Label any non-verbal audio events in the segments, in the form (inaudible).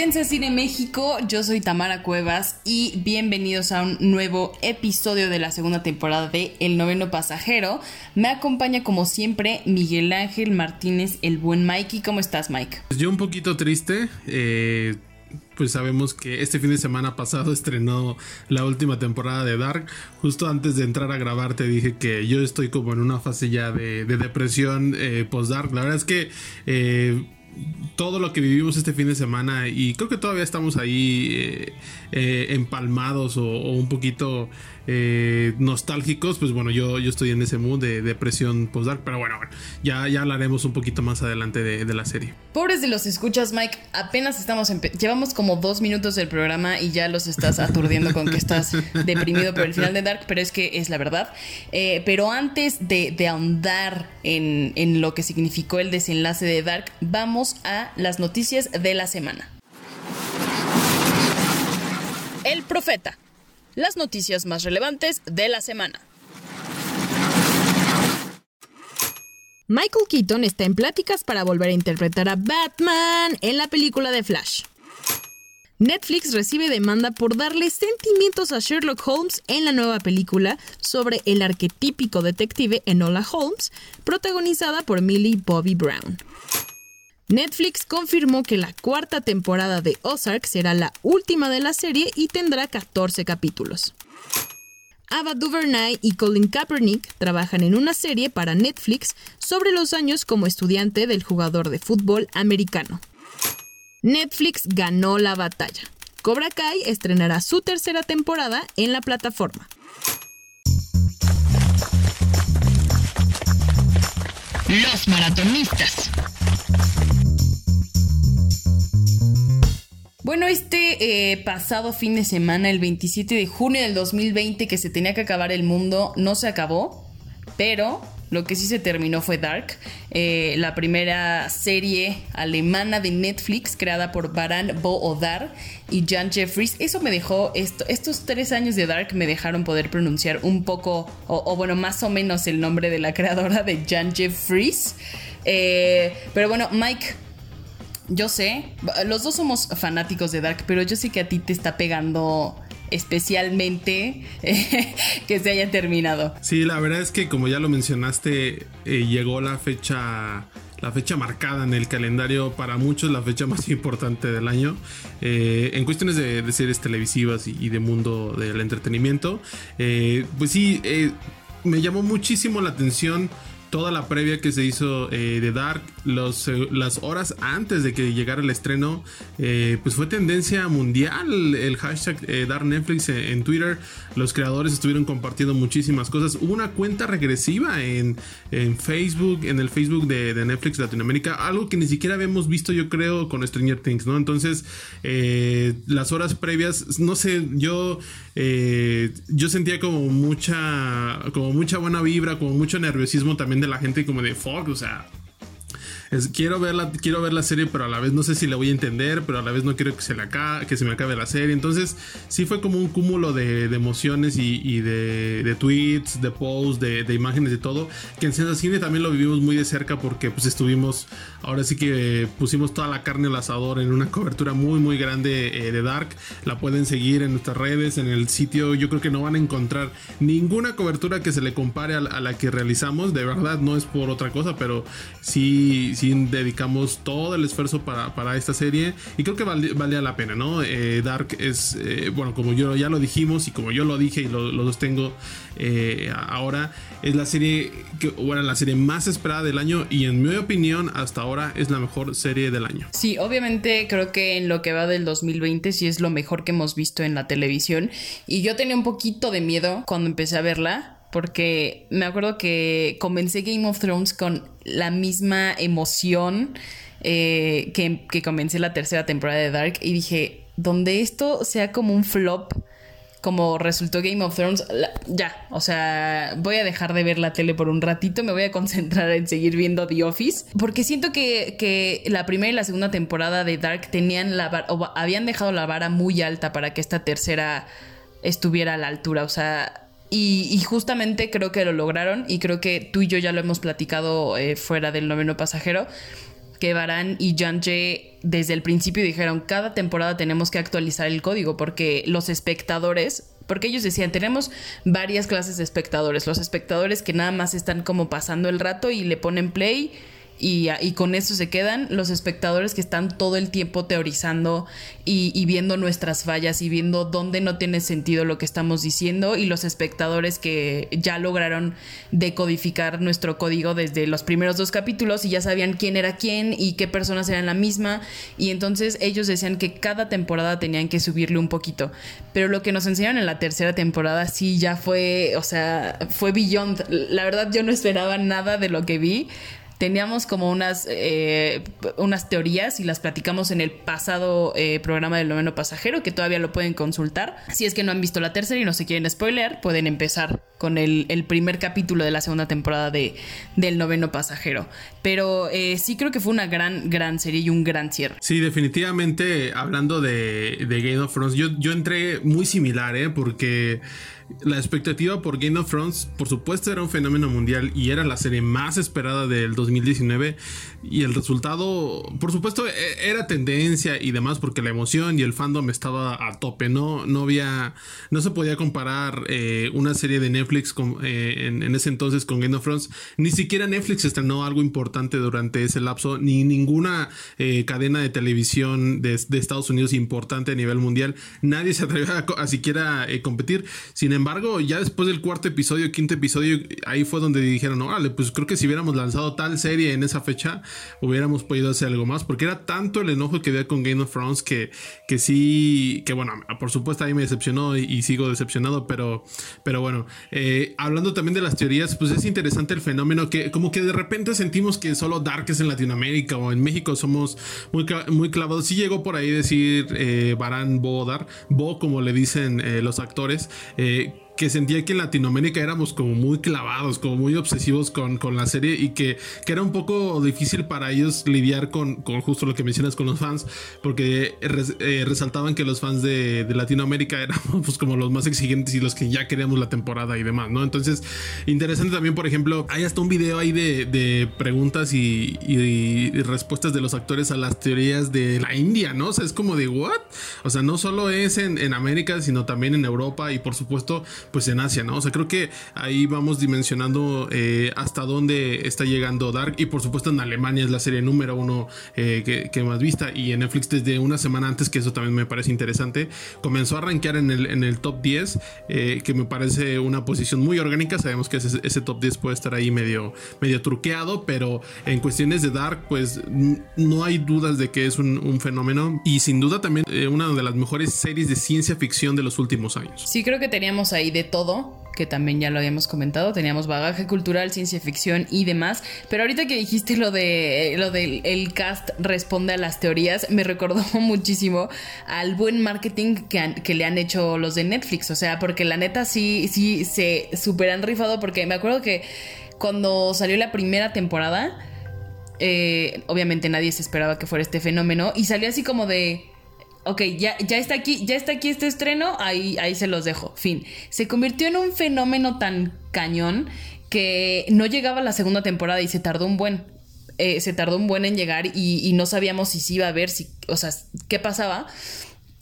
Sensa Cine México, yo soy Tamara Cuevas y bienvenidos a un nuevo episodio de la segunda temporada de El Noveno Pasajero. Me acompaña como siempre Miguel Ángel Martínez, el buen Mikey. ¿Cómo estás, Mike? Pues yo un poquito triste. Eh, pues sabemos que este fin de semana pasado (laughs) estrenó la última temporada de Dark. Justo antes de entrar a grabar te dije que yo estoy como en una fase ya de, depresión eh, post-Dark. La verdad es que... Eh, todo lo que vivimos este fin de semana y creo que todavía estamos ahí eh, eh, empalmados o, un poquito eh, nostálgicos, pues bueno, yo, yo estoy en ese mood de depresión post-dark, pero bueno, ya, ya hablaremos un poquito más adelante de, la serie. Pobres de los escuchas, Mike, apenas estamos, llevamos como dos minutos del programa y ya los estás aturdiendo con que estás (laughs) deprimido por el final de Dark, pero es que es la verdad. pero antes de, de ahondar en, en lo que significó el desenlace de Dark, vamos a las noticias de la semana. El Profeta. Las noticias más relevantes de la semana. Michael Keaton está en pláticas para volver a interpretar a Batman en la película de Flash. Netflix recibe demanda por darle sentimientos a Sherlock Holmes en la nueva película sobre el arquetípico detective Enola Holmes, protagonizada por Millie Bobby Brown. Netflix confirmó que la cuarta temporada de Ozark será la última de la serie y tendrá 14 capítulos. Ava DuVernay y Colin Kaepernick trabajan en una serie para Netflix sobre los años como estudiante del jugador de fútbol americano. Netflix ganó la batalla. Cobra Kai estrenará su tercera temporada en la plataforma. Los maratonistas. Bueno, este eh, pasado fin de semana, el 27 de junio del 2020, que se tenía que acabar el mundo, no se acabó, pero lo que sí se terminó fue Dark, eh, la primera serie alemana de Netflix creada por Baran Bo-Odar y Jan Jeffries. Eso me dejó, esto, estos tres años de Dark me dejaron poder pronunciar un poco, o, bueno, más o menos el nombre de la creadora de Jan Jeffries. Eh, pero bueno, Mike, yo sé, los dos somos fanáticos de Dark, pero yo sé que a ti te está pegando especialmente (laughs) que se haya terminado. Sí, la verdad es que como ya lo mencionaste, eh, llegó la fecha la fecha marcada en el calendario, para muchos la fecha (laughs) más importante del año, eh, en cuestiones de, series televisivas y, de mundo del entretenimiento. Eh, pues sí, me llamó muchísimo la atención toda la previa que se hizo eh, de Dark, los, eh, las horas antes de que llegara el estreno, eh, pues fue tendencia mundial el hashtag Dark Netflix en, Twitter. Los creadores estuvieron compartiendo muchísimas cosas. Hubo una cuenta regresiva en, en Facebook, en el Facebook de, de, Netflix Latinoamérica, algo que ni siquiera habíamos visto, yo creo, con Stranger Things, ¿no? Entonces, las horas previas, no sé, yo, yo sentía como mucha, como mucha buena vibra, como mucho nerviosismo también de la gente como de fuck, o sea, quiero, ver la, quiero ver la serie, pero a la vez no sé si la voy a entender, pero a la vez no quiero que se, que se me acabe la serie. Entonces, sí fue como un cúmulo de, emociones y, de, tweets, de posts, de, imágenes, de todo. Que en Cine también lo vivimos muy de cerca porque pues estuvimos, ahora sí que pusimos toda la carne al asador en una cobertura muy, muy grande eh, de Dark. La pueden seguir en nuestras redes, en el sitio. Yo creo que no van a encontrar ninguna cobertura que se le compare a, la que realizamos. De verdad, no es por otra cosa, pero sí dedicamos todo el esfuerzo para, esta serie y creo que valía la pena, ¿no? Eh, Dark es, eh, bueno, como yo ya lo dijimos y como yo lo dije y lo, lo sostengo eh, ahora, es la serie, que, bueno, la serie más esperada del año y en mi opinión hasta ahora es la mejor serie del año. Sí, obviamente creo que en lo que va del 2020 sí es lo mejor que hemos visto en la televisión y yo tenía un poquito de miedo cuando empecé a verla porque me acuerdo que comencé Game of Thrones con la misma emoción eh, que, que comencé la tercera temporada de Dark y dije, donde esto sea como un flop, como resultó Game of Thrones, ya, o sea, voy a dejar de ver la tele por un ratito, me voy a concentrar en seguir viendo The Office, porque siento que, que la primera y la segunda temporada de Dark tenían la o habían dejado la vara muy alta para que esta tercera estuviera a la altura, o sea, y, justamente creo que lo lograron y creo que tú y yo ya lo hemos platicado eh, fuera del noveno pasajero que Baran y Janje desde el principio dijeron, cada temporada tenemos que actualizar el código porque los espectadores, porque ellos decían, tenemos varias clases de espectadores, los espectadores que nada más están como pasando el rato y le ponen play y, con eso se quedan los espectadores que están todo el tiempo teorizando y, viendo nuestras fallas y viendo dónde no tiene sentido lo que estamos diciendo y los espectadores que ya lograron decodificar nuestro código desde los primeros dos capítulos y ya sabían quién era quién y qué personas eran la misma. Y entonces ellos decían que cada temporada tenían que subirle un poquito. Pero lo que nos enseñaron en la tercera temporada sí ya fue o sea fue beyond. La verdad yo no esperaba nada de lo que vi teníamos como unas, eh, unas teorías y las platicamos en el pasado eh, programa del noveno pasajero, que todavía lo pueden consultar. Si es que no han visto la tercera y no se quieren spoiler, pueden empezar con el, primer capítulo de la segunda temporada de, del noveno pasajero. Pero eh, sí creo que fue una gran, gran serie y un gran cierre. Sí, definitivamente, hablando de, de Game of Thrones, yo, yo entré muy similar, ¿eh? Porque la expectativa por Game of Thrones, por supuesto, era un fenómeno mundial y era la serie más esperada del 2019. Y el resultado, por supuesto, e, era tendencia y demás, porque la emoción y el fandom estaba a tope. No, no había, no se podía comparar eh, una serie de Netflix eh, en, ese entonces con Game of Thrones. Ni siquiera Netflix estrenó algo importante durante ese lapso, ni ninguna eh, cadena de televisión de, Estados Unidos importante a nivel mundial. Nadie se atrevió a, siquiera competir. Sin embargo, ya después del cuarto episodio, quinto episodio, ahí fue donde dijeron, órale, pues creo que si hubiéramos lanzado tal serie en esa fecha, hubiéramos podido hacer algo más, porque era tanto el enojo que había con Game of Thrones que, que sí, que bueno, por supuesto ahí me decepcionó y, sigo decepcionado, pero, pero bueno, eh, hablando también de las teorías, pues es interesante el fenómeno que como que de repente sentimos que solo Dark es en Latinoamérica o en México somos muy, muy clavados. Sí llegó por ahí decir eh, Barán Bodar, Bo como le dicen eh, los actores, eh, que sentía que en Latinoamérica éramos como muy clavados, como muy obsesivos con, con la serie y que, que, era un poco difícil para ellos lidiar con, con, justo lo que mencionas con los fans, porque eh, resaltaban que los fans de, de, Latinoamérica éramos pues, como los más exigentes y los que ya queríamos la temporada y demás, ¿no? Entonces, interesante también, por ejemplo, hay hasta un video ahí de, de preguntas y, y, respuestas de los actores a las teorías de la India, ¿no? O sea, es como de, ¿what? O sea, no solo es en, en América, sino también en Europa y por supuesto pues en Asia, ¿no? O sea, creo que ahí vamos dimensionando eh, hasta dónde está llegando Dark y por supuesto en Alemania es la serie número uno eh, que, más vista y en Netflix desde una semana antes, que eso también me parece interesante, comenzó a rankear en el, en el top 10, eh, que me parece una posición muy orgánica, sabemos que ese, top 10 puede estar ahí medio, medio truqueado, pero en cuestiones de Dark, pues no hay dudas de que es un, fenómeno y sin duda también una de las mejores series de ciencia ficción de los últimos años. Sí, creo que teníamos ahí todo, que también ya lo habíamos comentado, teníamos bagaje cultural, ciencia ficción y demás, pero ahorita que dijiste lo de lo del el cast responde a las teorías, me recordó (laughs) muchísimo al buen marketing que, que le han hecho los de Netflix, o sea, porque la neta sí, sí se super han rifado, porque me acuerdo que cuando salió la primera temporada, eh, obviamente nadie se esperaba que fuera este fenómeno, y salió así como de ok, ya, ya está aquí, ya está aquí este estreno, ahí, ahí se los dejo. Fin. Se convirtió en un fenómeno tan cañón que no llegaba la segunda temporada y se tardó un buen. Eh, se tardó un buen en llegar y, y, no sabíamos si sí iba a ver, si, o sea, qué pasaba.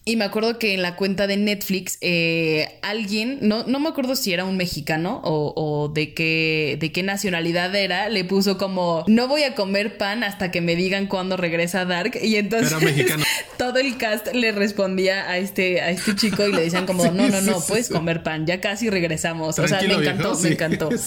Y me acuerdo que en la cuenta de Netflix eh, alguien, no, no me acuerdo si era un mexicano o, de, qué, de qué nacionalidad era, le puso como, no voy a comer pan hasta que me digan cuándo regresa Dark. Y entonces (laughs) todo el cast le respondía a este, a este chico y le decían como, (laughs) no, no, no, puedes comer pan, ya casi regresamos. o sea, me encantó, me encantó. (laughs)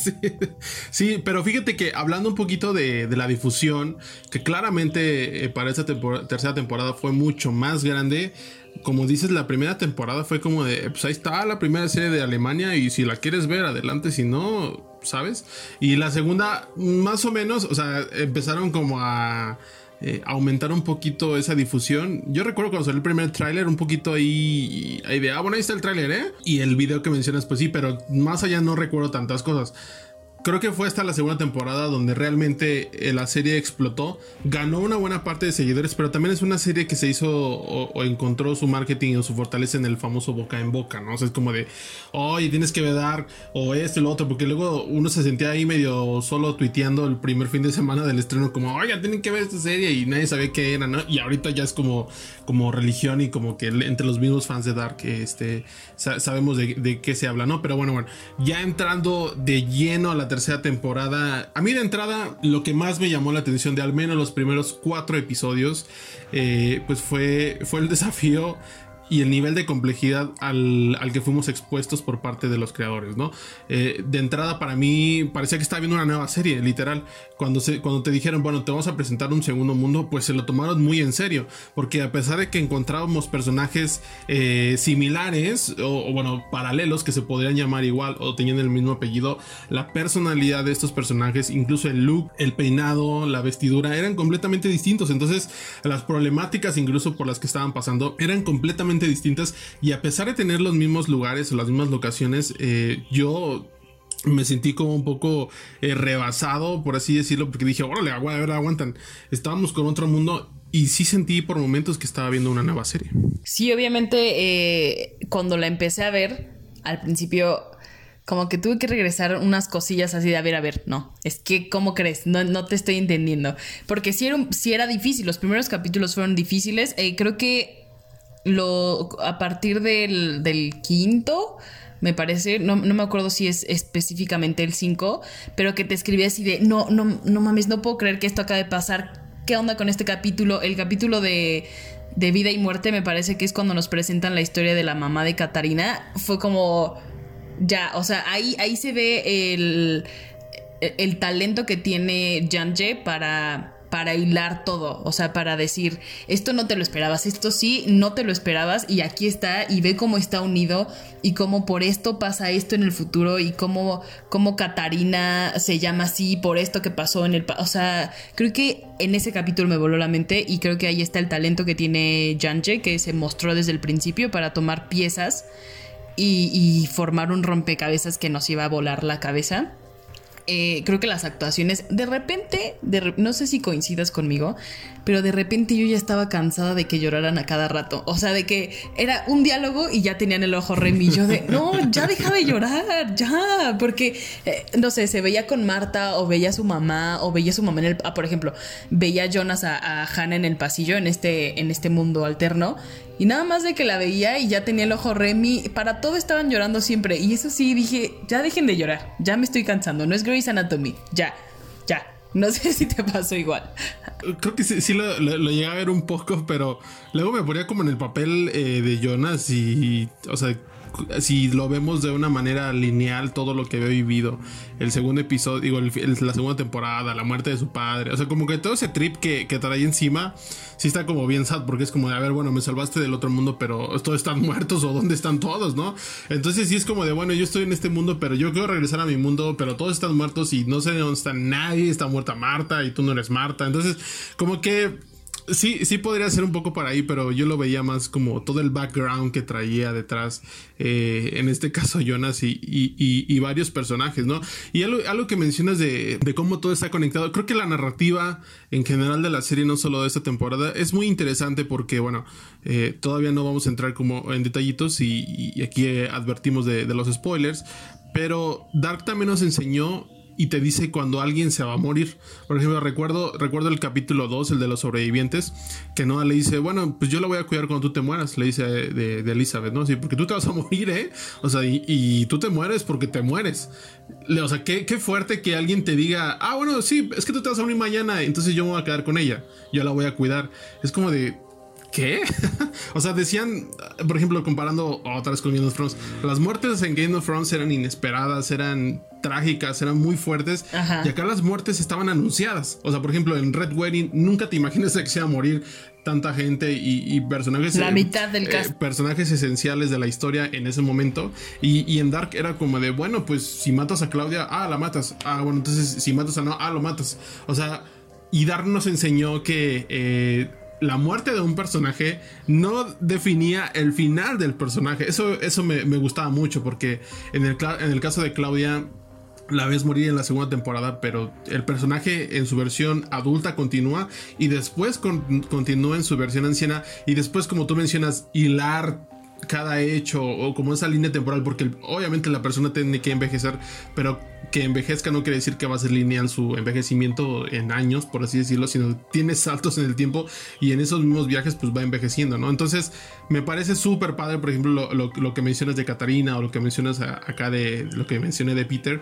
Sí. pero fíjate que hablando un poquito de, la difusión, que claramente eh, para esta tercera temporada fue mucho más grande como dices, la primera temporada fue como de, pues ahí está la primera serie de Alemania y si la quieres ver, adelante, si no, ¿sabes? Y la segunda, más o menos, o sea, empezaron como a eh, aumentar un poquito esa difusión. Yo recuerdo cuando salió el primer tráiler, un poquito ahí, ahí de, ah, bueno, ahí está el tráiler, ¿eh? Y el video que mencionas, pues sí, pero más allá no recuerdo tantas cosas creo que fue hasta la segunda temporada donde realmente eh, la serie explotó. Ganó una buena parte de seguidores, pero también es una serie que se hizo o, encontró su marketing o su fortaleza en el famoso boca en boca, ¿no? O sea, es como de, oye, tienes que ver o este o lo otro, porque luego uno se sentía ahí medio solo tuiteando el primer fin de semana del estreno, como, oye, tienen que ver esta serie y nadie sabía qué era, ¿no? Y ahorita ya es como, como religión y como que entre los mismos fans de Dark, este, sabemos de, de qué se habla, ¿no? Pero bueno, bueno, ya entrando de lleno a la tercera temporada, a mí de entrada lo que más me llamó la atención de al menos los primeros cuatro episodios, eh, pues fue, fue el (laughs) desafío y el nivel de complejidad al, que fuimos expuestos por parte de los creadores, ¿no? Eh, de entrada para mí parecía que estaba viendo una nueva serie, literal. Cuando, se, cuando te dijeron, bueno, te vamos a presentar un segundo mundo, pues se lo tomaron muy en serio, porque a pesar de que encontrábamos personajes eh, similares o, bueno, paralelos que se podrían llamar igual o tenían el mismo apellido, la personalidad de estos personajes, incluso el look, el peinado, la vestidura, eran completamente distintos. Entonces, las problemáticas incluso por las que estaban pasando eran completamente distintas y a pesar de tener los mismos lugares o las mismas locaciones, eh, yo me sentí como un poco eh, rebasado, por así decirlo, porque dije, órale, a ver, aguantan. Estábamos con otro mundo y sí sentí por momentos que estaba viendo una nueva serie. Sí, obviamente, eh, cuando la empecé a ver, al principio, como que tuve que regresar unas cosillas así de, a ver, a ver, no, es que, ¿cómo crees? No, no te estoy entendiendo. Porque sí era difícil, los primeros capítulos fueron difíciles. creo que lo, a partir del, del quinto, me parece, no, me acuerdo si es específicamente el 5, pero que te escribía así de, no, no, no mames, no puedo creer que esto acaba de pasar. ¿Qué onda con este capítulo? El capítulo de, de vida y muerte me parece que es cuando nos presentan la historia de la mamá de Katarina. Fue como, ya, o sea, ahí, ahí se ve el, el talento que tiene Janje para para hilar todo, o sea, para decir, esto no te lo esperabas, esto sí, no te lo esperabas y aquí está y ve cómo está unido y cómo por esto pasa esto en el futuro y cómo, cómo Katarina se llama así por esto que pasó en el... O sea, creo que en ese capítulo me voló la mente y creo que ahí está el talento que tiene Janje, que se mostró desde el principio para tomar piezas y formar un rompecabezas que nos iba a volar la cabeza. Eh, creo que las actuaciones, de repente, no sé si coincidas conmigo, pero de repente yo ya estaba cansada de que lloraran a cada rato. O sea, de que era un diálogo y ya tenían el ojo remillo de, no, ya deja de llorar, ya, porque, eh, no sé, se veía con Marta o veía a su mamá o veía a su mamá en el, ah, por ejemplo, veía a Jonas a, a Hannah en el pasillo, en este, en este mundo alterno, y nada más de que la veía y ya tenía el ojo Remy, para todo estaban llorando siempre. Y eso sí, dije, ya dejen de llorar, ya me estoy cansando, no es Grey's Anatomy, ya, ya. No (laughs) sé si te pasó igual. Creo que sí, lo, llegué a ver un poco, pero luego me ponía como en el papel eh, de Jonas y, o sea, si lo vemos de una manera lineal, todo lo que había vivido, el segundo episodio, digo, la segunda temporada, la muerte de su padre, o sea, como que todo ese trip que, que trae encima, sí está como bien sad, porque es como de, a ver, bueno, me salvaste del otro mundo, pero todos están (laughs) muertos o dónde están todos, ¿no? Entonces sí es como de, bueno, yo estoy en este mundo, pero yo quiero regresar a mi mundo, pero todos están muertos y no sé dónde está nadie, está muerta Marta y tú no eres Marta, entonces como que Sí, sí podría ser un poco para ahí, pero yo lo veía más como todo el background que traía detrás, eh, en este caso Jonas y, varios personajes, ¿no? Y algo, que mencionas de, cómo todo está conectado, creo que la narrativa en general de la serie, no solo de esta temporada, es muy interesante porque, bueno, eh, todavía no vamos a entrar como en detallitos y, aquí advertimos de, de los spoilers, pero Dark también nos enseñó y te dice cuando alguien se va a morir. Por ejemplo, recuerdo, recuerdo el capítulo 2, el de los sobrevivientes, que Noah le dice, bueno, pues yo la voy a cuidar cuando tú te mueras, le dice de, Elizabeth, ¿no? Sí, porque tú te vas a (laughs) morir, ¿eh? O sea, y, tú te mueres porque te mueres. O sea, qué, qué, fuerte que alguien te diga, ah, bueno, sí, es que tú te vas a morir mañana, entonces yo me voy a quedar con ella, yo la voy a cuidar. Es como de, ¿Qué? (laughs) o sea, decían, por ejemplo, comparando otra vez con Game of Thrones, las muertes en Game of Thrones eran inesperadas, eran trágicas, eran muy fuertes. Y acá las muertes estaban anunciadas. O sea, por ejemplo, en Red Wedding nunca te imaginas que se iba a morir tanta gente y, personajes. La mitad del eh, personajes esenciales de la historia en ese momento. Y, y, en Dark era como de, bueno, pues si matas a Claudia, ah, la matas. Ah, bueno, entonces si matas a no, ah, lo matas. O sea y Dark nos enseñó que eh, la muerte de un personaje no definía el final del personaje. Eso, eso me, gustaba mucho porque en el, en el caso de Claudia la ves morir en la segunda temporada, pero el personaje en su versión adulta continúa y después continúa en su versión anciana y después como tú mencionas hilar cada hecho o como esa línea temporal, porque obviamente la persona tiene que envejecer, pero que envejezca no quiere decir que va a ser lineal su envejecimiento en años, por así decirlo, sino tiene saltos en el tiempo y en esos mismos viajes pues va envejeciendo, ¿no? Entonces me parece súper padre, por ejemplo, lo, que mencionas de Katarina o lo que mencionas acá de lo que mencioné de Peter,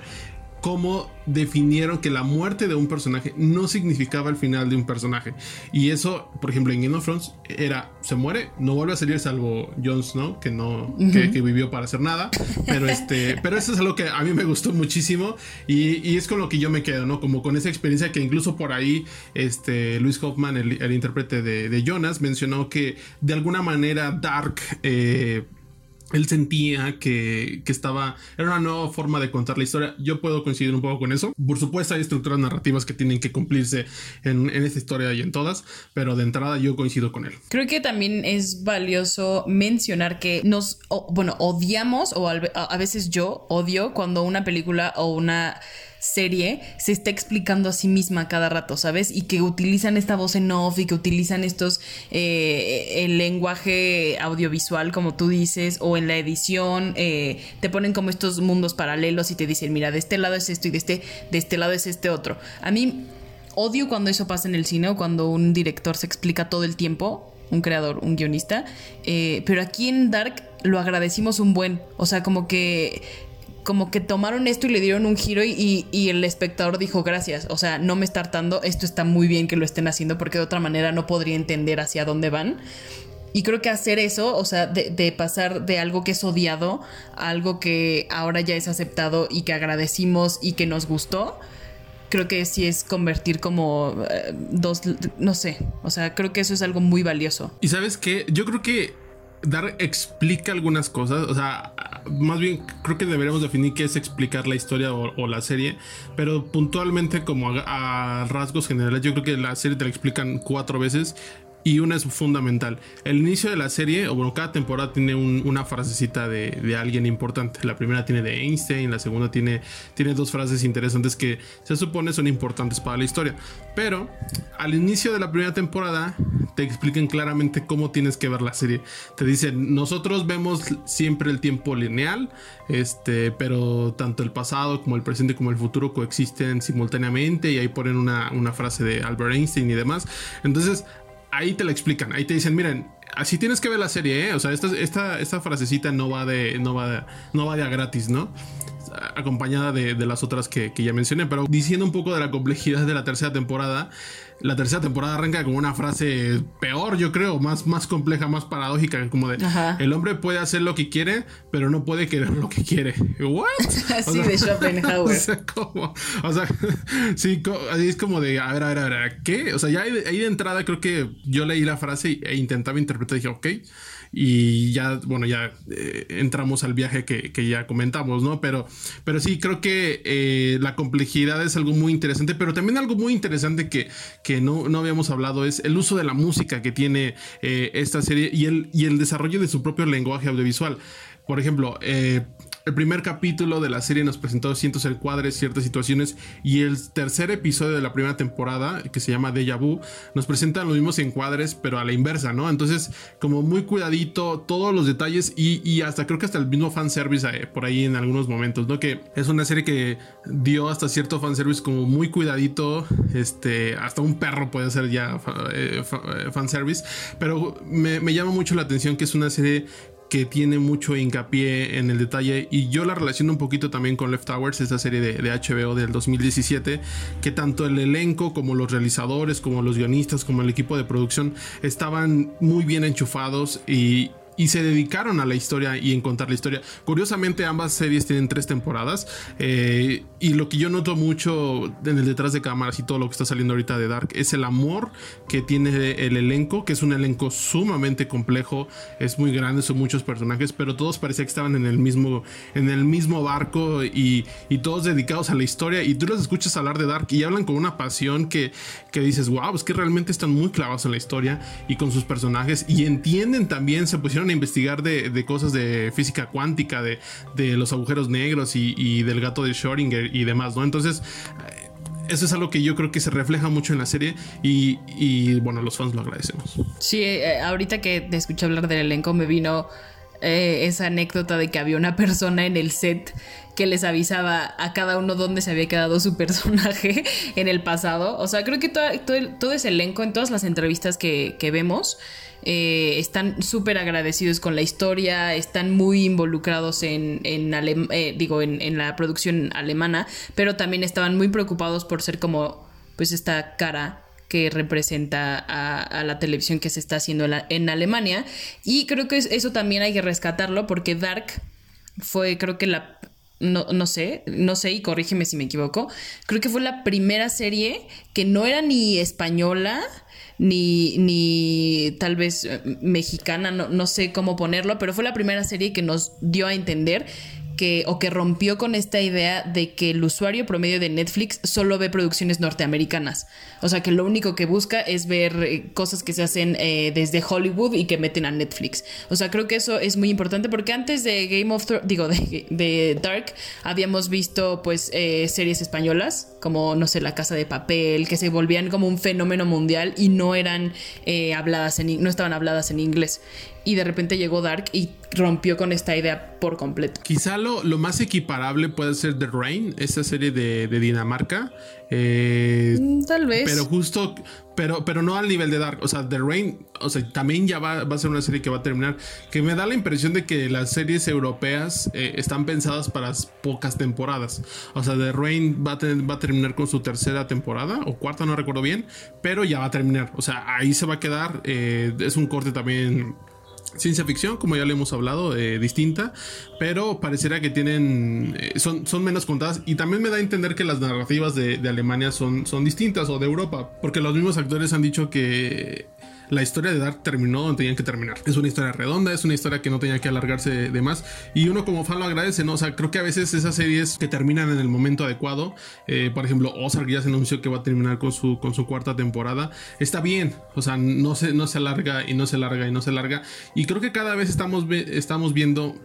cómo definieron que la muerte de un personaje no significaba el final de un personaje. Y eso, por ejemplo, en Game of Thrones era, se muere, no vuelve a salir salvo Jon Snow, que no, que, vivió para hacer nada. Pero este, (laughs) pero eso es algo que a mí me gustó muchísimo y, es con lo que yo me quedo, ¿no? Como con esa experiencia que incluso por ahí, este, Luis Hoffman, el, intérprete de, Jonas, mencionó que de alguna manera Dark, eh, él sentía que, estaba, era una nueva forma de contar la historia. Yo puedo coincidir un poco con eso. Por supuesto, hay estructuras narrativas que tienen que cumplirse en, esta historia y en todas, pero de entrada yo coincido con él. Creo que también es valioso mencionar que nos, bueno, odiamos, o a veces yo odio cuando una película o una serie se está explicando a sí misma cada rato, ¿sabes? Y que utilizan esta voz en off y que utilizan estos, eh, el lenguaje audiovisual, como tú dices, o en la edición, eh, te ponen como estos mundos paralelos y te dicen, mira, de este lado es esto y de este, de este lado es este otro. A mí odio cuando eso pasa en el cine o cuando un director se explica todo el tiempo un creador, un guionista. Eh, pero aquí en Dark lo agradecimos un buen. O sea, como que como que tomaron esto y le dieron un giro y, el espectador dijo gracias, o sea, no me está hartando, esto está muy bien que lo estén haciendo porque de otra manera no podría entender hacia dónde van. Y creo que hacer eso, o sea, de, pasar de algo que es odiado a algo que ahora ya es aceptado y que agradecimos y que nos gustó, creo que sí es convertir como eh, dos, no sé, o sea, creo que eso es algo muy valioso. Y sabes qué, yo creo que Dar explica algunas cosas, o sea, más bien creo que deberíamos definir qué es explicar la historia o, la serie, pero puntualmente como a, rasgos generales, yo creo que la serie te la explican cuatro veces y una es fundamental. El inicio de la serie, o bueno, cada temporada tiene una frasecita de, alguien importante. La primera tiene de Einstein, la segunda tiene, tiene dos frases interesantes que se supone son importantes para la historia. Pero al inicio de la primera temporada te explican claramente cómo tienes que ver la serie. Te dicen, nosotros vemos siempre el tiempo lineal, este, pero tanto el pasado como el presente como el futuro coexisten simultáneamente y ahí ponen una, una frase de Albert Einstein y demás. Entonces, ahí te la explican, ahí te dicen, miren, así tienes que ver la serie, ¿eh? O sea, esta, esta, esta frasecita no va de, no va de, no va de a gratis, ¿no? Acompañada de, las otras que, que, ya mencioné, pero diciendo un poco de la complejidad de la tercera temporada, la tercera temporada arranca con una frase peor, yo creo, más, más compleja, más paradójica, como de el hombre puede hacer lo que quiere, pero no puede querer lo que quiere. ¿What? (laughs) Así de Schopenhauer. (laughs) O sea, ¿cómo? O sea, (laughs) sí, es como de, a ver, a ver, a ver, ¿qué? O sea, ya ahí de, entrada creo que yo leí la frase e intentaba interpretar y dije, ok y ya, bueno, ya eh, entramos al viaje que, ya comentamos, ¿no? Pero, pero sí, creo que eh, la complejidad es algo muy interesante, pero también algo muy interesante que, que no, no habíamos hablado es el uso de la música que tiene eh, esta serie y el, y el desarrollo de su propio lenguaje audiovisual. Por ejemplo, eh, el primer capítulo de la serie nos presentó cientos encuadres, ciertas situaciones y el tercer episodio de la primera temporada, que se llama Deja Vu, nos presenta los mismos encuadres pero a la inversa, ¿no? Entonces, como muy cuidadito, todos los detalles y, hasta creo que hasta el mismo fanservice eh, por ahí en algunos momentos, ¿no? Que es una serie que dio hasta cierto fanservice como muy cuidadito, este, hasta un perro puede ser ya eh, eh, fanservice, pero me llama mucho la atención que es una serie que tiene mucho hincapié en el detalle y yo la relaciono un poquito también con Left Towers, esta serie de, HBO del 2017, que tanto el elenco como los realizadores, como los guionistas, como el equipo de producción estaban muy bien enchufados y, y se dedicaron a la historia y en contar la historia. Curiosamente, ambas series tienen tres temporadas. Eh, y lo que yo noto mucho en el detrás de cámaras y todo lo que está saliendo ahorita de Dark es el amor que tiene el elenco, que es un elenco sumamente complejo, es muy grande, son muchos personajes, pero todos parecía que estaban en el mismo, en el mismo barco y, y todos dedicados a la historia. Y tú los escuchas hablar de Dark y hablan con una pasión que, que dices, wow, es que realmente están muy clavados en la historia y con sus personajes y entienden también, se pusieron investigar de, cosas de física cuántica, de, los agujeros negros y, del gato de Schrödinger y demás, ¿no? Entonces, eh, eso es algo que yo creo que se refleja mucho en la serie y, bueno, los fans lo agradecemos. Sí, eh, ahorita que te escuché hablar del elenco me vino eh, esa anécdota de que había una persona en el set que les avisaba a cada uno dónde se había quedado su personaje (laughs) en el pasado. O sea, creo que todo, todo, ese elenco en todas las entrevistas que vemos eh, están súper agradecidos con la historia, están muy involucrados en, en, eh, digo, en, la producción alemana, pero también estaban muy preocupados por ser como pues esta cara que representa a, la televisión que se está haciendo en, Alemania. Y creo que eso también hay que rescatarlo porque Dark fue creo que la no, no, sé, no sé y corrígeme si me equivoco, creo que fue la primera serie que no era ni española, ni, ni tal vez eh, mexicana, no, no sé cómo ponerlo, pero fue la primera serie que nos dio a entender o que rompió con esta idea de que el usuario promedio de Netflix solo ve producciones norteamericanas. O sea, que lo único que busca es ver eh, cosas que se hacen eh, desde Hollywood y que meten a Netflix. O sea, creo que eso es muy importante porque antes de Game of Thrones, digo, (laughs) de, Dark, habíamos visto pues eh, series españolas como, no sé, La Casa de Papel, que se volvían como un fenómeno mundial y no eran habladas en, no estaban habladas en inglés y de repente llegó Dark y rompió con esta idea por completo. Quizá lo, lo más equiparable puede ser The Rain, esa serie de, Dinamarca. Eh, mm, tal vez. Pero justo, pero, pero no al nivel de Dark. O sea, The Rain, o sea, también ya va, a ser una serie que va a terminar. Que me da la impresión de que las series europeas eh, están pensadas para pocas temporadas. O sea, The Rain va a, va a terminar con su tercera temporada o cuarta, no recuerdo bien, pero ya va a terminar. O sea, ahí se va a quedar. Eh, es un corte también ciencia ficción, como ya le hemos hablado, eh, distinta, pero pareciera que tienen, eh, son, son menos contadas. Y también me da a entender que las narrativas de, de, Alemania son, son distintas o de Europa, porque los mismos actores han dicho que la historia de Dark terminó donde tenían que terminar. Es una historia redonda, es una historia que no tenía que alargarse de, más. Y uno como fan lo agradece, ¿no? O sea, creo que a veces esas series que terminan en el momento adecuado, eh, por ejemplo, Ozark ya se anunció que va a terminar con su, con su cuarta temporada, está bien. O sea, no se, no se alarga y no se alarga y no se alarga. Y creo que cada vez estamos, estamos viendo,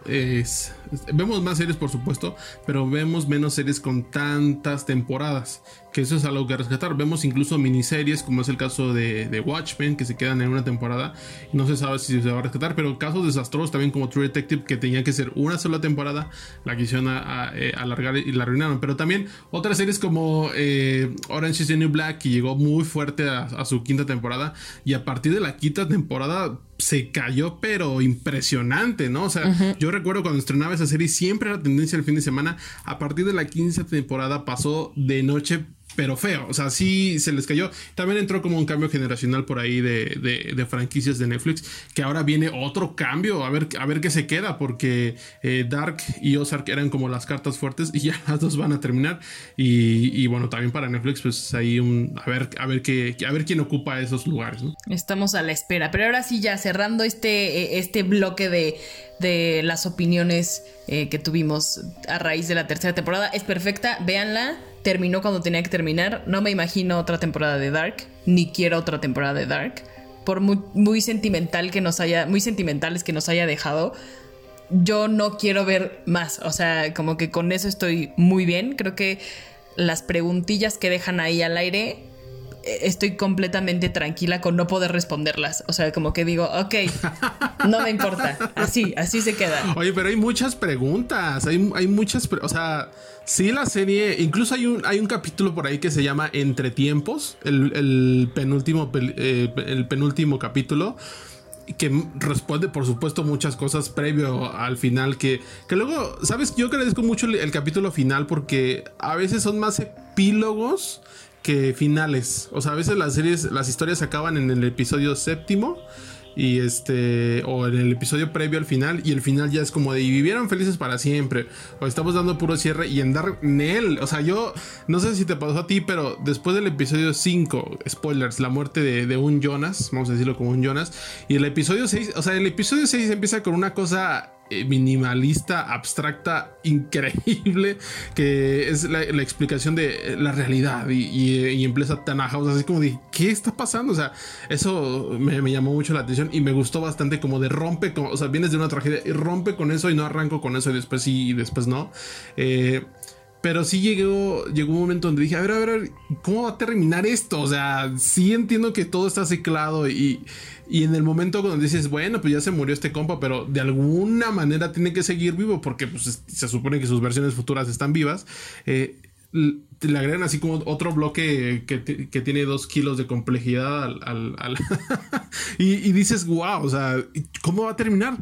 vemos más series por supuesto, pero vemos menos series con tantas temporadas que eso es algo que rescatar. Vemos incluso miniseries, como es el caso de, Watchmen, que se quedan en una temporada y no se sabe si se va a rescatar, pero casos desastrosos también como True Detective, que tenía que ser una sola temporada, la quisieron eh, alargar y la arruinaron. Pero también otras series como eh, Orange is the New Black, que llegó muy fuerte a, su quinta temporada, y a partir de la quinta temporada se cayó, pero impresionante, ¿no? O sea, yo recuerdo cuando estrenaba esa serie, siempre era tendencia el fin de semana. A partir de la quinta temporada pasó de noche pero feo. O sea, sí se les cayó. También entró como un cambio generacional por ahí de, de, franquicias de Netflix. Que ahora viene otro cambio. A ver, a ver qué se queda. Porque eh, Dark y Ozark eran como las cartas fuertes. Y (laughs) ya las dos van a terminar. Y, bueno, también para Netflix, pues ahí un. A ver, a ver qué, a ver quién ocupa esos lugares. Estamos a la espera. Pero ahora sí, ya cerrando este, este bloque de, de las opiniones eh, que tuvimos a raíz de la tercera temporada. Es perfecta. Véanla terminó cuando tenía que terminar. No me imagino otra temporada de Dark, ni quiero otra temporada de Dark. Por muy, sentimental que nos haya, muy sentimentales que nos haya dejado, yo no quiero ver más. O sea, como que con eso estoy muy bien. Creo que las preguntillas que dejan ahí al aire estoy completamente tranquila con no poder responderlas. O sea, como que digo, ok, (laughs) no me importa. Así, así se queda. Oye, pero hay muchas preguntas. Hay, hay muchas, o sea, sí la serie, incluso hay un, hay un capítulo por ahí que se llama Entre Tiempos, el, penúltimo, eh, el penúltimo capítulo que responde por supuesto muchas cosas previo al final que, que luego, sabes, yo agradezco mucho el, capítulo final porque a veces son más epílogos que finales. O sea, a veces las series, las historias acaban en el episodio séptimo y este o en el episodio previo al final y el final ya es como de y vivieron felices para siempre o estamos dando puro cierre y en Dark Nell o sea yo no sé si te pasó a ti pero después del episodio 5 spoilers la muerte de, un Jonas vamos a decirlo como un Jonas y el episodio 6 o sea el episodio 6 empieza con una cosa minimalista, abstracta, increíble, que es la, explicación de la realidad y, y, y empieza tan así como de, ¿qué está pasando? O sea, eso me, llamó mucho la atención y me gustó bastante como de rompe, o sea, vienes de una tragedia y rompe con eso y no arranco con eso y después sí y después no. Eh, pero sí llegó, llegó un momento donde dije, a ver, a ver, ¿cómo va a terminar esto? O sea, sí entiendo que todo está ciclado y, y en el momento cuando dices, bueno, pues ya se murió este compa, pero de alguna manera tiene que seguir vivo porque pues, se supone que sus versiones futuras están vivas. Eh, le agregan así como otro bloque que, tiene dos kilos de complejidad al, (laughs) y, y, dices, wow, o sea, ¿cómo va a terminar?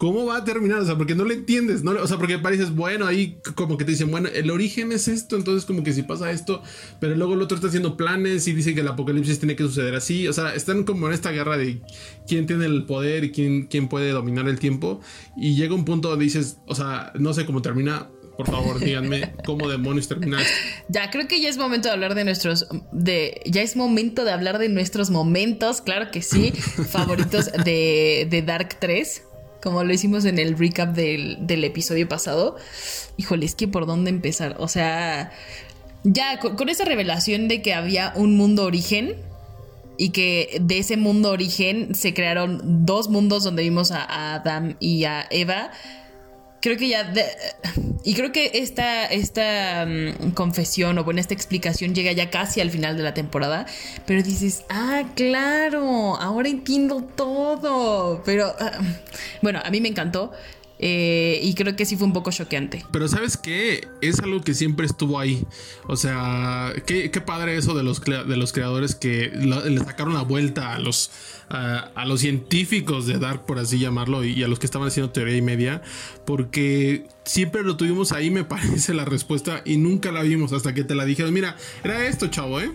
¿Cómo va a terminar? O sea, porque no le entiendes, ¿no? O sea, porque pareces, bueno, ahí como que te dicen, bueno, el origen es esto, entonces como que si pasa esto, pero luego el otro está haciendo planes y dice que el apocalipsis tiene que suceder así. O sea, están como en esta guerra de quién tiene el poder y quién, quién puede dominar el tiempo. Y llega un punto donde dices, o sea, no sé cómo termina, por favor, díganme cómo demonios termina esto. Ya, creo que ya es momento de hablar de nuestros. de Ya es momento de hablar de nuestros momentos, claro que sí, favoritos de, de Dark 3 como lo hicimos en el recap del, episodio pasado. Híjole, es que por dónde empezar. O sea, ya con, esa revelación de que había un mundo origen y que de ese mundo origen se crearon dos mundos donde vimos a Adam y a Eva creo que ya. y creo que esta, esta mm, confesión o bueno, esta explicación llega ya casi al final de la temporada. Pero dices, ah, claro, ahora entiendo todo. Pero ah, bueno, a mí me encantó. Eh, y creo que sí fue un poco choqueante. Pero sabes qué? Es algo que siempre estuvo ahí. O sea, qué, padre eso de los, de los creadores que le sacaron la vuelta a los, a, los científicos de Dark, por así llamarlo, y, a los que estaban haciendo teoría y media, porque siempre lo tuvimos ahí, me (laughs) parece la respuesta, y nunca la vimos hasta que te la dijeron. Mira, era esto, chavo, ¿eh?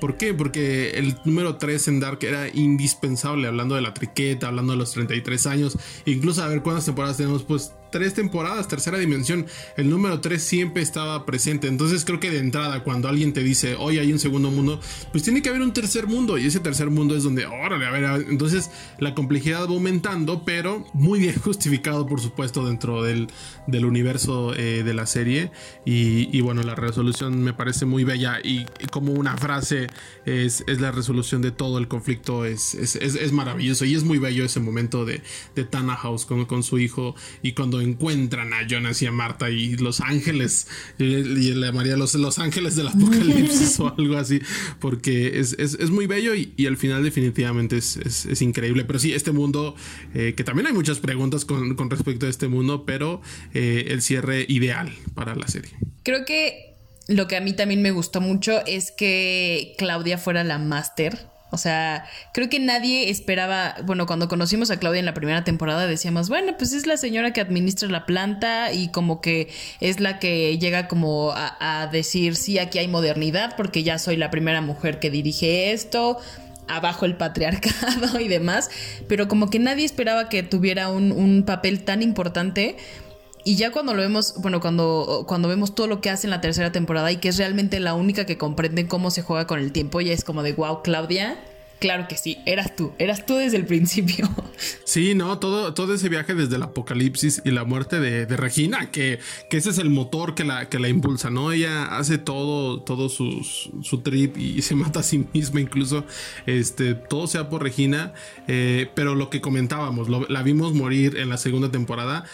¿Por qué? Porque el número 3 en Dark era indispensable, hablando de la triqueta, hablando de los 33 años, incluso a ver cuántas temporadas tenemos, pues tres temporadas, tercera dimensión, el número 3 siempre estaba presente. Entonces creo que de entrada, cuando alguien te dice, hoy hay un segundo mundo, pues tiene que haber un tercer mundo. Y ese tercer mundo es donde, órale, a ver, entonces la complejidad va aumentando, pero muy bien (laughs) justificado, por supuesto, dentro del, del universo eh, de la serie. Y, bueno, la resolución me parece muy bella. Y, como una frase es, la resolución de todo el conflicto, es, es, maravilloso. Y es muy bello ese momento de, de Tana House con, con su hijo. Y cuando encuentran a Jonas y a Marta y los ángeles, y, le llamaría los, los ángeles del apocalipsis (laughs) o algo así, porque es, muy bello y, al final definitivamente es, increíble. Pero sí, este mundo, eh, que también hay muchas preguntas con, respecto a este mundo, pero eh, el cierre ideal para la serie. Creo que lo que a mí también me gustó mucho es que Claudia fuera la máster o sea, creo que nadie esperaba, bueno, cuando conocimos a Claudia en la primera temporada decíamos, bueno, pues es la señora que administra la planta y como que es la que llega como a, decir, sí, aquí hay modernidad porque ya soy la primera mujer que dirige esto, abajo el patriarcado (laughs) y demás, pero como que nadie esperaba que tuviera un, un papel tan importante. Y ya cuando lo vemos, bueno, cuando, cuando vemos todo lo que hace en la tercera temporada y que es realmente la única que comprende cómo se juega con el tiempo, ya es como de, wow, Claudia, claro que sí, eras tú, eras tú desde el principio. (laughs) Sí, no, todo, todo ese viaje desde el apocalipsis y la muerte de, Regina, que, que, ese es el motor que la, que la impulsa, ¿no? Ella hace todo, todo su, su trip y se (laughs) mata a sí misma incluso, este, todo sea por Regina, eh, pero lo que comentábamos, la vimos morir en la segunda temporada,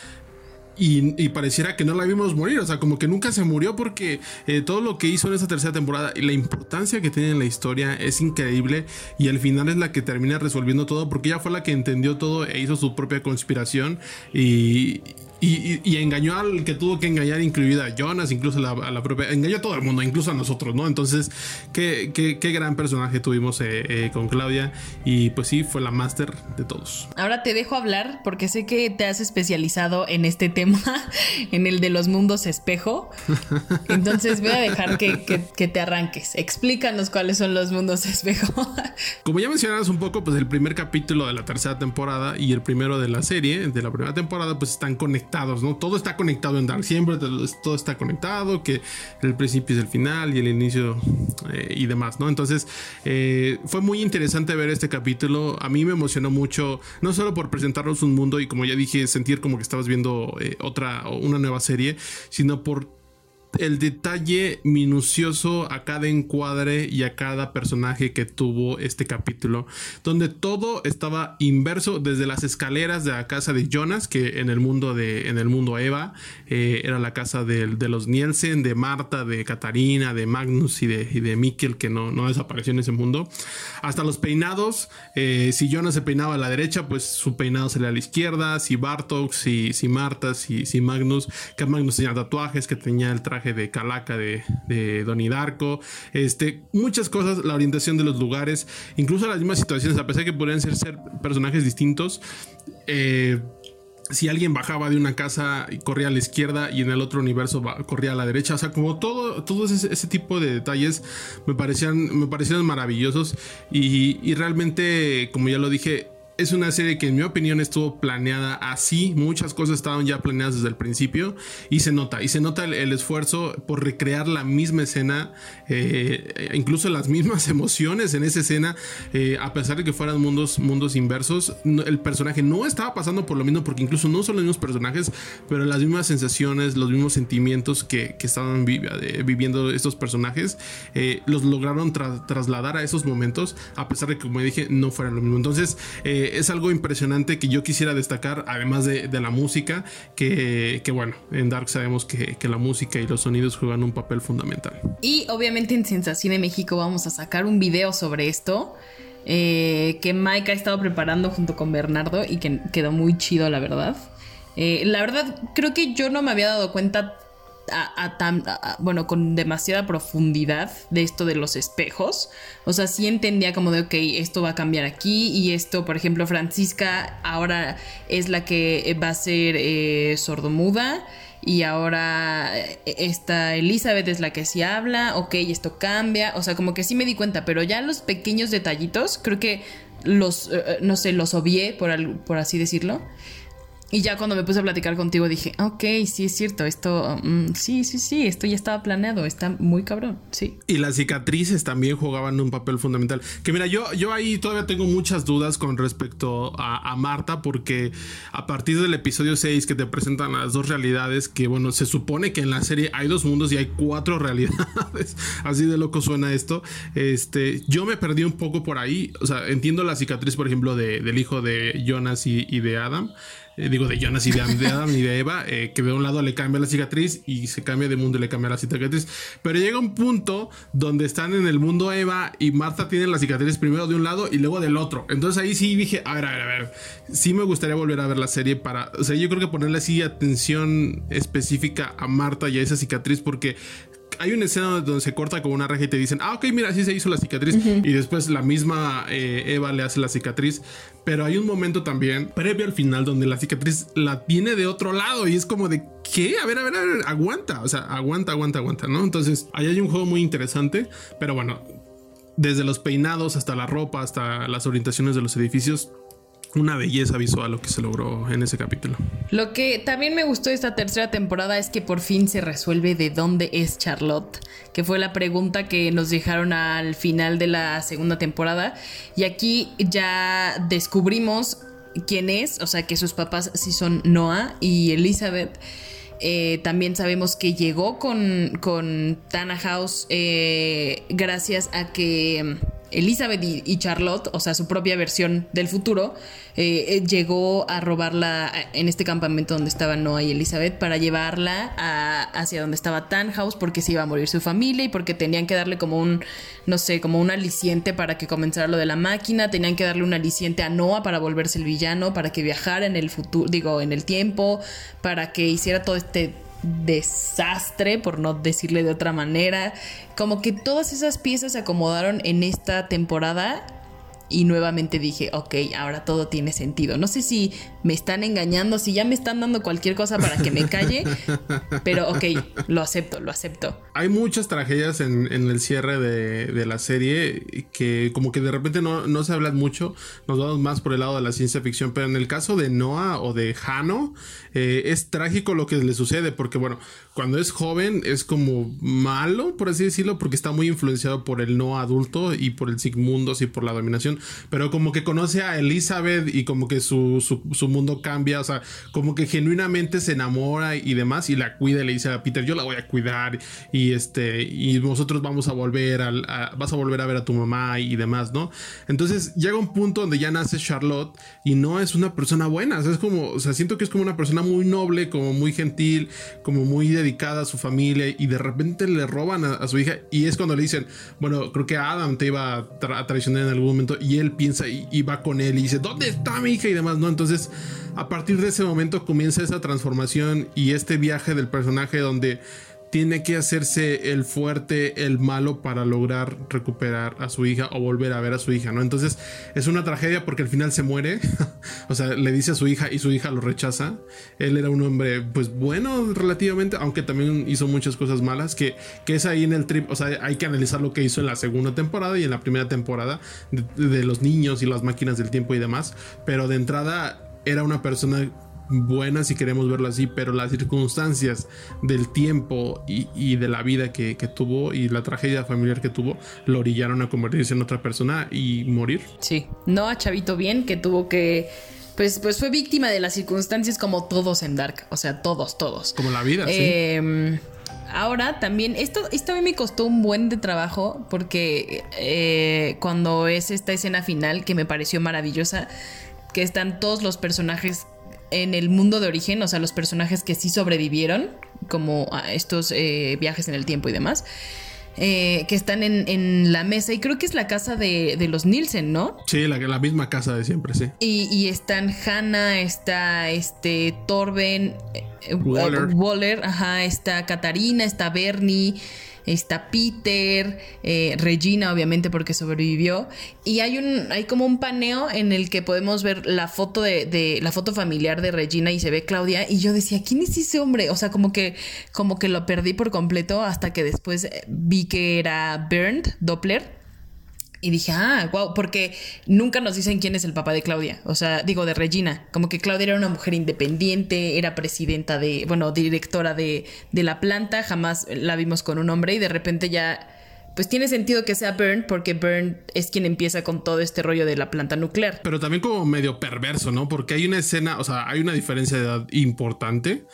y, pareciera que no la vimos morir, o sea, como que nunca se murió porque eh, todo lo que hizo en esa tercera temporada y la importancia que tiene en la historia es increíble y al final es la que termina resolviendo todo porque ella fue la que entendió todo e hizo su propia conspiración y, y, engañó al que tuvo que engañar, incluida a Jonas, incluso a la, propia. Engañó a todo el mundo, incluso a nosotros, ¿no? Entonces, qué, qué, gran personaje tuvimos eh, eh, con Claudia. Y pues sí, fue la máster de todos. Ahora te dejo hablar porque sé que te has especializado en este tema, (laughs) en el de los mundos espejo. (laughs) Entonces, voy a dejar que, que te arranques. Explícanos cuáles son los mundos espejo. (laughs) Como ya mencionabas un poco, pues el primer capítulo de la tercera temporada y el primero de la serie, de la primera temporada, pues están conectados ¿no? Todo está conectado en Dark, siempre todo está conectado, que el principio es el final y el inicio eh, y demás, ¿no? Entonces, eh, fue muy interesante ver este capítulo, a mí me emocionó mucho, no solo por presentarnos un mundo y como ya dije, sentir como que estabas viendo eh, otra, una nueva serie, sino por el detalle minucioso a cada encuadre y a cada personaje que tuvo este capítulo, donde todo estaba inverso desde las escaleras de la casa de Jonas, que en el mundo de en el mundo Eva eh, era la casa de, los Nielsen, de Marta, de Katarina, de Magnus y de, y de Mikkel, que no, no desapareció en ese mundo, hasta los peinados. Eh, si Jonas se peinaba a la derecha, pues su peinado sería a la izquierda. Si Bartok, si, si Marta, si, si Magnus, que Magnus tenía tatuajes, que tenía el traje de Calaca de, de Donnie este, muchas cosas, la orientación de los lugares, incluso las mismas situaciones, a pesar de que podrían ser, ser personajes distintos. Eh, si alguien bajaba de una casa y corría a la izquierda y en el otro universo corría a la derecha. O sea, como todo, ese, tipo de detalles me parecían, me parecieron maravillosos. Y, realmente, como ya lo dije, es una serie que en mi opinión estuvo planeada así. Muchas cosas estaban ya planeadas desde el principio y se nota. Y se nota el, esfuerzo por recrear la misma escena, eh, incluso las mismas (laughs) emociones en esa escena, eh, a pesar de que fueran mundos, mundos inversos. el personaje no estaba pasando por lo mismo porque incluso no son los mismos personajes, pero las mismas sensaciones, los mismos sentimientos que, estaban eh, viviendo estos personajes, los lograron trasladar a esos momentos, a pesar de que, como dije, no fueran lo mismo. Entonces, es algo impresionante que yo quisiera destacar, además de, la música, que, bueno, en Dark sabemos que, la música y los sonidos juegan un papel fundamental. Y obviamente en Sensacine México vamos a sacar un video sobre esto. Eh, que Mike ha estado preparando junto con Bernardo y que quedó muy chido, la verdad. Eh, la verdad, creo que yo no me había dado cuenta a, bueno, con demasiada profundidad de esto de los espejos. O sea, sí entendía como de, ok, esto va a cambiar aquí y esto, por ejemplo, Francisca ahora es la que va a ser eh, sordomuda y ahora eh, esta Elizabeth es la que sí habla, ok, esto cambia, o sea, como que sí me di cuenta, pero ya los pequeños detallitos, creo que los, eh, no sé, los obvié, por, por así decirlo. Y ya cuando me puse a platicar contigo dije, ok, sí es cierto, esto, mm, sí, sí, sí, esto ya estaba planeado, está muy cabrón, sí. Y las cicatrices también jugaban un papel fundamental. Que mira, yo, yo ahí todavía tengo muchas dudas con respecto a, Marta, porque a partir del episodio 6 que te presentan las dos realidades, que bueno, se supone que en la serie hay dos mundos y hay cuatro (laughs) realidades, así de loco suena esto, este, yo me perdí un poco por ahí, o sea, entiendo la cicatriz, por ejemplo, de, del hijo de Jonas y, y de Adam eh, digo, de Jonas y de, (laughs) Adam y de Eva, eh, que de un lado le cambia la cicatriz y se cambia de mundo y le cambia la cicatriz. Pero llega un punto donde están en el mundo Eva y Marta tiene la cicatriz primero de un lado y luego del otro. Entonces ahí sí dije, a ver, a ver, a ver, sí me gustaría volver a ver la serie para, o sea, yo creo que ponerle así atención específica a Marta y a esa cicatriz porque hay una escena donde se corta con una reja y te dicen, ah, ok, mira, así se hizo la cicatriz. Y después la misma eh, Eva le hace la cicatriz. Pero hay un momento también, previo al final, donde la cicatriz la tiene de otro lado y es como de, ¿qué? A ver, a ver, a ver, aguanta. O sea, aguanta, aguanta, aguanta, ¿no? Entonces, ahí hay un juego muy interesante. Pero bueno, desde los peinados hasta la ropa, hasta las orientaciones de los edificios, una belleza visual lo que se logró en ese capítulo. Lo que también me gustó de esta tercera temporada es que por fin se resuelve de dónde es Charlotte, que fue la pregunta que nos dejaron al final de la segunda temporada. Y aquí ya descubrimos quién es, o sea que sus papás sí son Noah y Elizabeth. Eh, también sabemos que llegó con, con Tana House eh, gracias a que Elizabeth y, Charlotte, o sea, su propia versión del futuro, eh, eh, llegó a robarla en este campamento donde estaban Noah y Elizabeth para llevarla hacia donde estaba Tannhaus porque se iba a morir su familia y porque tenían que darle como un, no sé, como un aliciente para que comenzara lo de la máquina, tenían que darle un aliciente a Noah para volverse el villano, para que viajara en el futuro, digo, en el tiempo, para que hiciera todo este desastre, por no decirle de otra manera. Como que todas esas piezas se acomodaron en esta temporada y nuevamente dije, ok, ahora todo tiene sentido. No sé si me están engañando, si ya me están dando cualquier cosa para que me calle, (laughs) pero ok, lo acepto, lo acepto. Hay muchas tragedias en, el cierre de, la serie que como que de repente no, se hablan mucho, nos vamos más por el lado de la ciencia ficción, pero en el caso de Noah o de Hano, eh, es trágico lo que le sucede, porque bueno, cuando es joven es como malo, por así decirlo, porque está muy influenciado por el no adulto y por el Sigmundos y por la dominación, pero como que conoce a Elizabeth y como que su, su, mundo cambia, o sea, como que genuinamente se enamora y demás y la cuida y le dice a Peter, yo la voy a cuidar y este, y nosotros vamos a volver a, vas a volver a ver a tu mamá y, demás, ¿no? Entonces llega un punto donde ya nace Charlotte y no es una persona buena, o sea, es como, o sea, siento que es como una persona muy noble, como muy gentil, como muy dedicada a su familia y de repente le roban a, su hija y es cuando le dicen, bueno, creo que Adam te iba a, traicionar en algún momento y él piensa y, va con él y dice, ¿dónde está mi hija? y demás, ¿no? Entonces, a partir de ese momento comienza esa transformación y este viaje del personaje donde tiene que hacerse el fuerte, el malo para lograr recuperar a su hija o volver a ver a su hija, ¿no? Entonces es una tragedia porque al final se muere, (laughs) o sea, le dice a su hija y su hija lo rechaza. Él era un hombre, pues bueno, relativamente, aunque también hizo muchas cosas malas, que, que es ahí en el trip, o sea, hay que analizar lo que hizo en la segunda temporada y en la primera temporada de, de los niños y las máquinas del tiempo y demás, pero de entrada era una persona buena si queremos verlo así, pero las circunstancias del tiempo y, de la vida que, tuvo y la tragedia familiar que tuvo lo orillaron a convertirse en otra persona y morir. Sí, no a Chavito Bien que tuvo que... Pues, pues fue víctima de las circunstancias como todos en Dark, o sea, todos, todos. Como la vida, eh, Ahora también, esto, esto a mí me costó un buen de trabajo porque eh, cuando es esta escena final que me pareció maravillosa, que están todos los personajes en el mundo de origen, o sea, los personajes que sí sobrevivieron, como a estos eh, viajes en el tiempo y demás, eh, que están en, la mesa, y creo que es la casa de, los Nielsen, ¿no? Sí, la, la, misma casa de siempre, sí. Y, están Hannah, está este Torben, eh, Waller, ajá, está Katarina, está Bernie está Peter, eh, Regina obviamente porque sobrevivió. Y hay un hay como un paneo en el que podemos ver la foto de, la foto familiar de Regina y se ve Claudia. Y yo decía quién es ese hombre o sea como que como que lo perdí por completo hasta que después vi que era Bernd Doppler y dije, ah, wow, porque nunca nos dicen quién es el papá de Claudia, o sea, digo de Regina, como que Claudia era una mujer independiente, era presidenta de, bueno, directora de, de la planta, jamás la vimos con un hombre y de repente ya, pues tiene sentido que sea Byrne porque Byrne es quien empieza con todo este rollo de la planta nuclear. Pero también como medio perverso, ¿no? Porque hay una escena, o sea, hay una diferencia de edad importante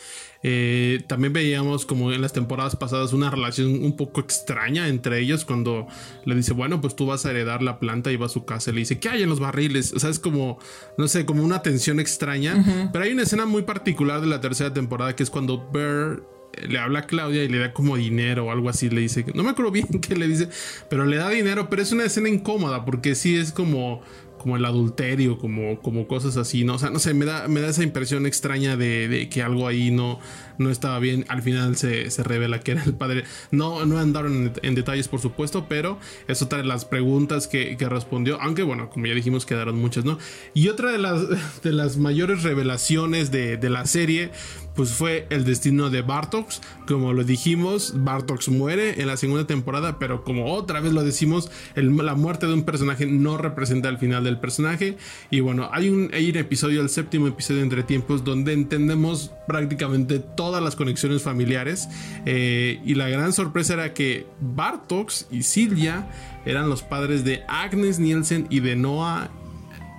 eh, también veíamos como en las temporadas pasadas una relación un poco extraña entre ellos cuando le dice, bueno, pues tú vas a heredar la planta y va a su casa y le dice, ¿qué hay en los barriles? O sea, es como, no sé, como una tensión extraña. Pero hay una escena muy particular de la tercera temporada que es cuando Bear le habla a Claudia y le da como dinero o algo así, le dice, no me acuerdo bien (laughs) qué le dice, pero le da dinero, pero es una escena incómoda porque sí es como como el adulterio, como, como cosas así, ¿no? O sea, no sé, me da, me da esa impresión extraña de, que algo ahí no, no estaba bien. Al final se, revela que era el padre. No, no andaron en, detalles, por supuesto, pero es otra de las preguntas que, respondió. Aunque, bueno, como ya dijimos, quedaron muchas, ¿no? Y otra de las, (laughs) de las mayores revelaciones de, de la serie pues fue el destino de Bartox. Como lo dijimos, Bartox muere en la segunda temporada, pero como otra vez lo decimos, la muerte de un personaje no representa el final del personaje. Y bueno, hay un, episodio, el séptimo episodio entre tiempos, donde entendemos prácticamente todas las conexiones familiares. Eh, y la gran sorpresa era que Bartox y Silvia eran los padres de Agnes Nielsen y de Noah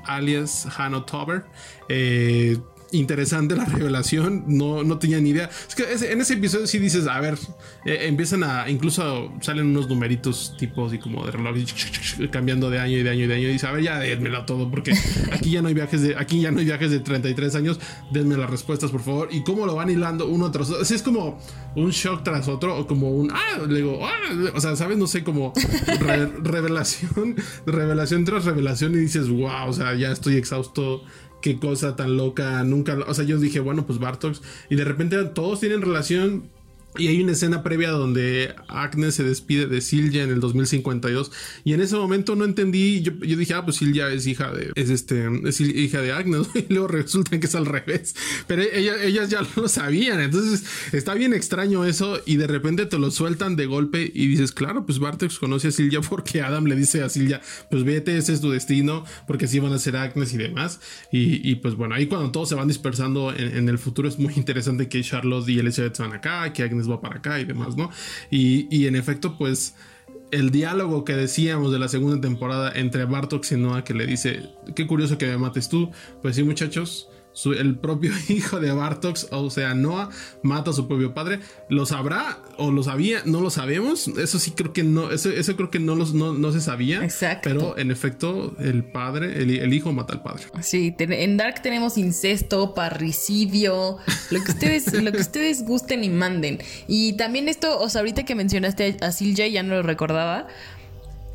alias Hanno Tober. Eh, interesante la (laughs) revelación, no, no tenía ni idea. Es que en ese episodio sí dices, a ver, eh, empiezan a, incluso salen unos numeritos tipos y como de reloj cambiando de año y de año y de año y dice, a ver, ya démelo todo porque (laughs) aquí ya no hay viajes de, aquí ya no hay viajes de 33 años, denme las respuestas por favor. Y cómo lo van hilando uno tras otro. Así es como un shock tras otro o como un, ah, le digo, ah, o sea, sabes, no sé, como (laughs) revelación, revelación tras revelación y dices, wow, o sea, ya estoy exhausto qué cosa tan loca, nunca, o sea, yo dije, bueno, pues Bartox, y de repente todos tienen relación y hay una escena previa donde Agnes se despide de Silja en el 2052. Y en ese momento no entendí. Yo, dije, ah, pues Silja es hija de. Es este. Es hija de Agnes. (laughs) Y luego resulta que es al revés. Pero ellas ya lo sabían. Entonces está bien extraño eso. Y de repente te lo sueltan de golpe. Y dices, claro, pues Bartex conoce a Silja porque Adam le dice a Silja, pues vete, ese es tu destino. Porque así van a ser Agnes y demás. Y, pues bueno, ahí cuando todos se van dispersando en, en, el futuro es muy interesante que Charlotte y Elizabeth van acá, que Agnes va para acá y demás, ¿no? Y, en efecto, pues el diálogo que decíamos de la segunda temporada entre Bartok y Noah que le dice, qué curioso que me mates tú, pues sí muchachos, el propio (laughs) hijo de Bartox, o sea, Noah, mata a su propio padre. ¿Lo sabrá o lo sabía? No lo sabemos. Eso sí creo que no, eso, eso creo que no, los, no, se sabía. Exacto. Pero en efecto, el padre, el, hijo mata al padre. Sí, en Dark tenemos incesto, parricidio, lo que ustedes, (laughs) lo que ustedes gusten y manden. Y también esto, o sea, ahorita que mencionaste a Silja, ya no lo recordaba,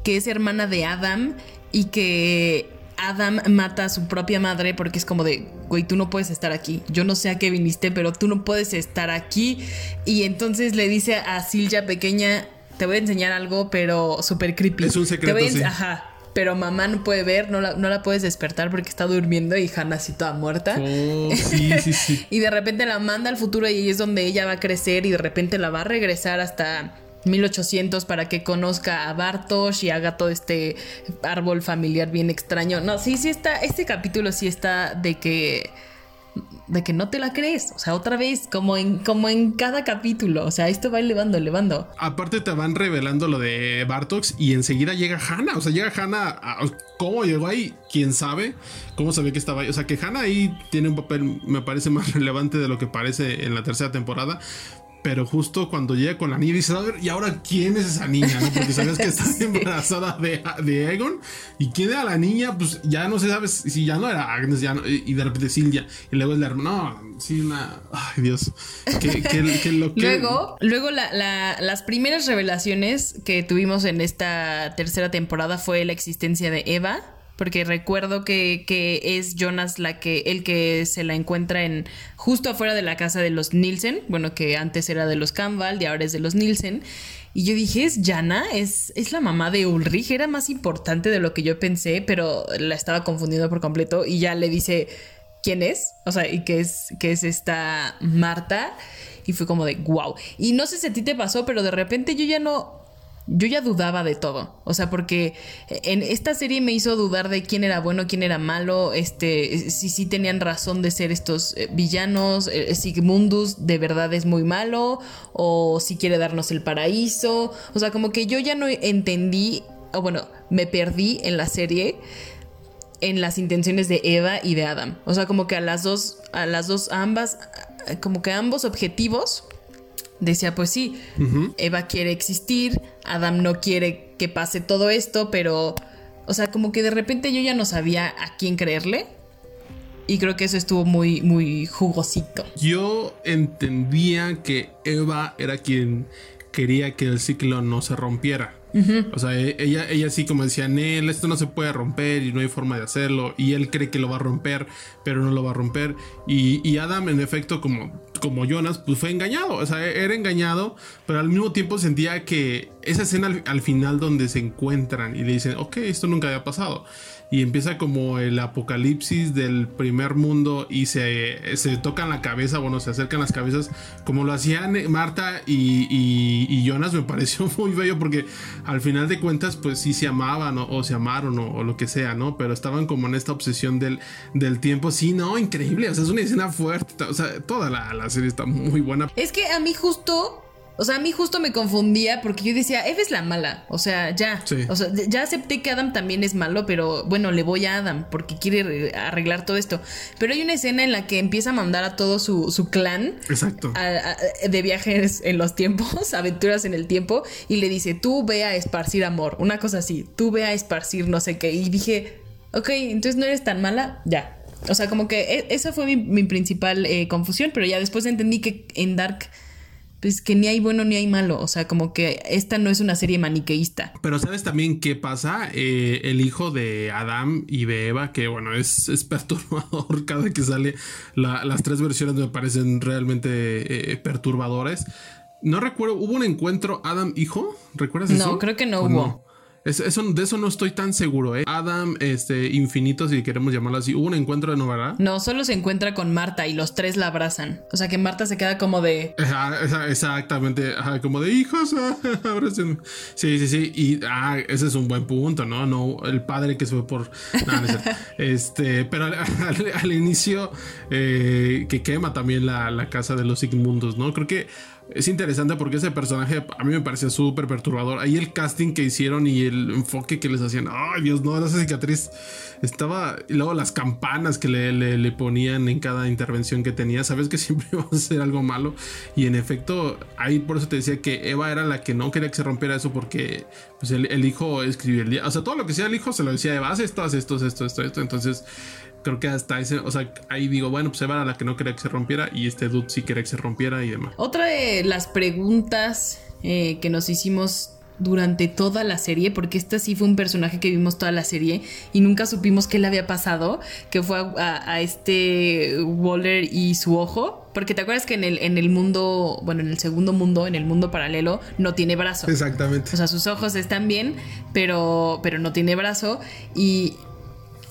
que es hermana de Adam y que Adam mata a su propia madre porque es como de, güey, tú no puedes estar aquí. Yo no sé a qué viniste, pero tú no puedes estar aquí. Y entonces le dice a Silja pequeña, te voy a enseñar algo, pero súper creepy. Es un secreto. Ajá. Pero mamá no puede ver, no la, no la puedes despertar porque está durmiendo y Hannah así toda muerta. Oh, (laughs) sí, sí, sí. y de repente la manda al futuro y es donde ella va a crecer y de repente la va a regresar hasta 1800 para que conozca a Bartosz y haga todo este árbol familiar bien extraño. No, sí, sí está, este capítulo sí está de que de que no te la crees, o sea, otra vez, como en, como en cada capítulo, o sea, esto va elevando, elevando. Aparte te van revelando lo de Bartox y enseguida llega Hannah, o sea, llega Hannah, ¿cómo llegó ahí? ¿Quién sabe? ¿Cómo sabía que estaba ahí? O sea, que Hannah ahí tiene un papel, me parece (laughs) más relevante de lo que parece en la tercera temporada, pero justo cuando llega con la niña dices, a ver, ¿y ahora quién es esa niña? ¿no? Porque sabes que está (laughs) embarazada de, de, Egon. ¿Y quién era la niña? Pues ya no se sabe si ya no era Agnes, ya y de repente Silvia. Y luego es la hermana. No, sí, una. Ay, Dios. Que, lo que... Luego, luego las primeras revelaciones que tuvimos en esta tercera temporada fue la existencia de Eva porque recuerdo que, que, es Jonas la que, el que se la encuentra en justo afuera de la casa de los Nielsen, bueno, que antes era de los Campbell y ahora es de los Nielsen. Y yo dije, ¿es Jana? ¿Es, es la mamá de Ulrich? Era más importante de lo que yo pensé, pero la estaba confundiendo por completo y ya le dice quién es, o sea, y que es, que es esta Marta. Y fue como de, wow. Y no sé si a ti te pasó, pero de repente yo ya no, yo ya dudaba de todo. O sea, porque en esta serie me hizo dudar de quién era bueno, quién era malo, este, si sí tenían razón de ser estos eh, villanos, eh, Sigmundus de verdad es muy malo, o si quiere darnos el paraíso. O sea, como que yo ya no entendí, o bueno, me perdí en la serie en las intenciones de Eva y de Adam. O sea, como que a las dos, a las dos, ambas, como que ambos objetivos decía, pues sí, Eva quiere existir, Adam no quiere que pase todo esto, pero, o sea, como que de repente yo ya no sabía a quién creerle. Y creo que eso estuvo muy, muy jugosito. Yo entendía que Eva era quien quería que el ciclo no se rompiera. O sea, e, ella, ella sí como decía, Nel, esto no se puede romper y no hay forma de hacerlo. Y él cree que lo va a romper, pero no lo va a romper. Y, y Adam, en efecto, como, como Jonas, pues fue engañado. O sea, era engañado, pero al mismo tiempo sentía que esa escena al, al final donde se encuentran y le dicen, ok, esto nunca había pasado y empieza como el apocalipsis del primer mundo y se, se tocan la cabeza, bueno, se acercan las cabezas como lo hacían Marta y, Jonas, me (laughs) pareció muy bello porque al final de cuentas pues sí se amaban o, se amaron o, lo que sea, ¿no? Pero estaban como en esta obsesión del, del tiempo, sí, no, increíble, o sea, es una escena fuerte, o sea, toda la, la serie está muy buena. Es que a mí justo O sea, a mí justo me confundía porque yo decía, Eve es la mala. O sea, ya. Sí. O sea, ya acepté que Adam también es malo, pero bueno, le voy a Adam porque quiere arreglar todo esto. Pero hay una escena en la que empieza a mandar a todo su, su clan Exacto. a- a- de viajes en los tiempos, (laughs) aventuras en el tiempo, y le dice, tú ve a esparcir amor, una cosa así, tú ve a esparcir no sé qué. Y dije, ok, entonces no eres tan mala, ya. O sea, como que e- esa fue mi, mi principal eh, confusión, pero ya después entendí que en Dark, pues que ni hay bueno ni hay malo. O sea, como que esta no es una serie maniqueísta. Pero ¿sabes también qué pasa? Eh, el hijo de Adam y de Eva, que bueno, es, es perturbador (laughs) cada que sale. La- las tres versiones me parecen realmente eh, perturbadores. No recuerdo, ¿hubo un encuentro Adam-hijo? ¿Recuerdas No, eso? creo que no ¿O hubo. Es- eso, de eso no estoy tan seguro, ¿eh? Adam, este, infinito, si queremos llamarlo así. ¿Hubo un encuentro de no, verdad? No, solo se encuentra con Marta y los tres la abrazan. O sea que Marta se queda como de... Ajá, exactamente, ajá, como de hijos, ah. (laughs) Sí, sí, sí, y ah, ese es un buen punto, ¿no? No, el padre que se fue por. no, no cierto. (laughs) este, pero al, al- al inicio, eh, que quema también la, la casa de los Sigmundos, ¿no? Creo que es interesante porque ese personaje a mí me parecía súper perturbador. Ahí el casting que hicieron y el enfoque que les hacían, ay Dios, no, esa cicatriz estaba. Y luego las campanas que le, le- ponían en cada intervención que tenía, sabes que (laughs) siempre iba a ser algo malo. Y en efecto, ahí por eso te decía que Eva era la que no quería que se rompiera eso porque pues el, hijo escribió el día. O sea, todo lo que sea el hijo se lo decía Eva, haz esto, haz esto, esto, esto, esto. Entonces. Creo que hasta ese, o sea, ahí digo, bueno, pues Eva era la que no quería que se rompiera y este dude sí quería que se rompiera y demás. Otra de las preguntas eh, que nos hicimos durante toda la serie, porque esta sí fue un personaje que vimos toda la serie y nunca supimos qué le había pasado, que fue a, a- a este Waller y su ojo, porque te acuerdas que en el, en el mundo, bueno, en el segundo mundo, en el mundo paralelo, no tiene brazo. Exactamente. O sea, sus ojos están bien, pero, pero no tiene brazo. Y,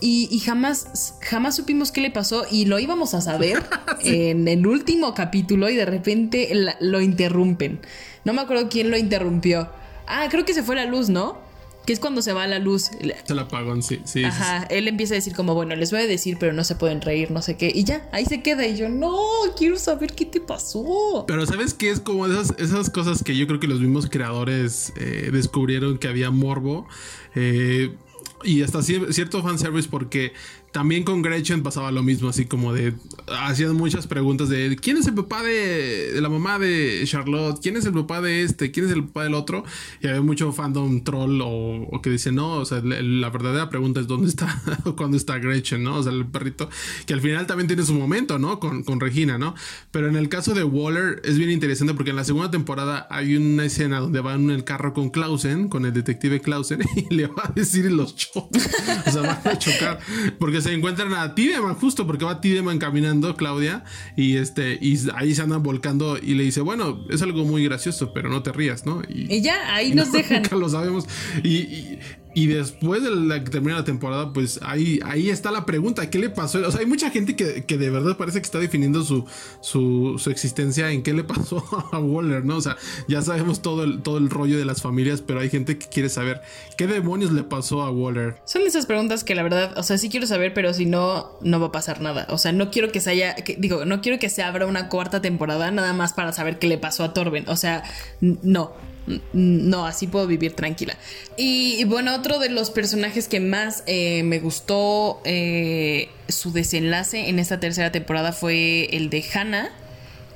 y, y jamás, jamás supimos qué le pasó y lo íbamos a saber (laughs) en el último capítulo y de repente la- lo interrumpen. No me acuerdo quién lo interrumpió. Ah, creo que se fue la luz, ¿no? Que es cuando se va la luz. Se la apagó, sí, sí. sí, Ajá, él empieza a decir como, bueno, les voy a decir, pero no se pueden reír, no sé qué. Y ya, ahí se queda. Y yo, no, quiero saber qué te pasó. Pero sabes que es como esas, esas cosas que yo creo que los mismos creadores eh, descubrieron que había morbo. eh, y hasta cier- cierto fanservice porque también con Gretchen pasaba lo mismo, así como de hacían muchas preguntas de quién es el papá de, la mamá de Charlotte, quién es el papá de este, quién es el papá del otro, y había mucho fandom troll o, que dice no, o sea, la, la verdadera pregunta es dónde está, (laughs) cuándo está Gretchen, ¿no? O sea, el perrito, que al final también tiene su momento, ¿no? Con, con Regina, ¿no? Pero en el caso de Waller es bien interesante porque en la segunda temporada hay una escena donde va en el carro con Clausen, con el detective Clausen, (laughs) y le va a decir los choca. O sea, van a chocar. Porque se encuentran a Tideman, justo porque va Tideman caminando, Claudia, y este, y ahí se andan volcando y le dice, bueno, es algo muy gracioso, pero no te rías, ¿no? Y, Y ya, ahí y nos (laughs) no, dejan. Nunca lo sabemos. Y, y, y después de la que termina la temporada, pues ahí, ahí está la pregunta: ¿qué le pasó? O sea, hay mucha gente que, que de verdad parece que está definiendo su, su, su existencia en qué le (laughs) pasó a Waller, ¿no? O sea, ya sabemos todo el, todo el rollo de las familias, pero hay gente que quiere saber qué demonios le pasó a Waller. Son esas preguntas que la verdad, o sea, sí quiero saber, pero si no, no va a pasar nada. O sea, no quiero que se haya, digo, no quiero que se abra una cuarta temporada nada más para saber qué le pasó a Torben. O sea, no. No, así puedo vivir tranquila. Y, y bueno, otro de los personajes que más eh, me gustó eh, su desenlace en esta tercera temporada fue el de Hannah.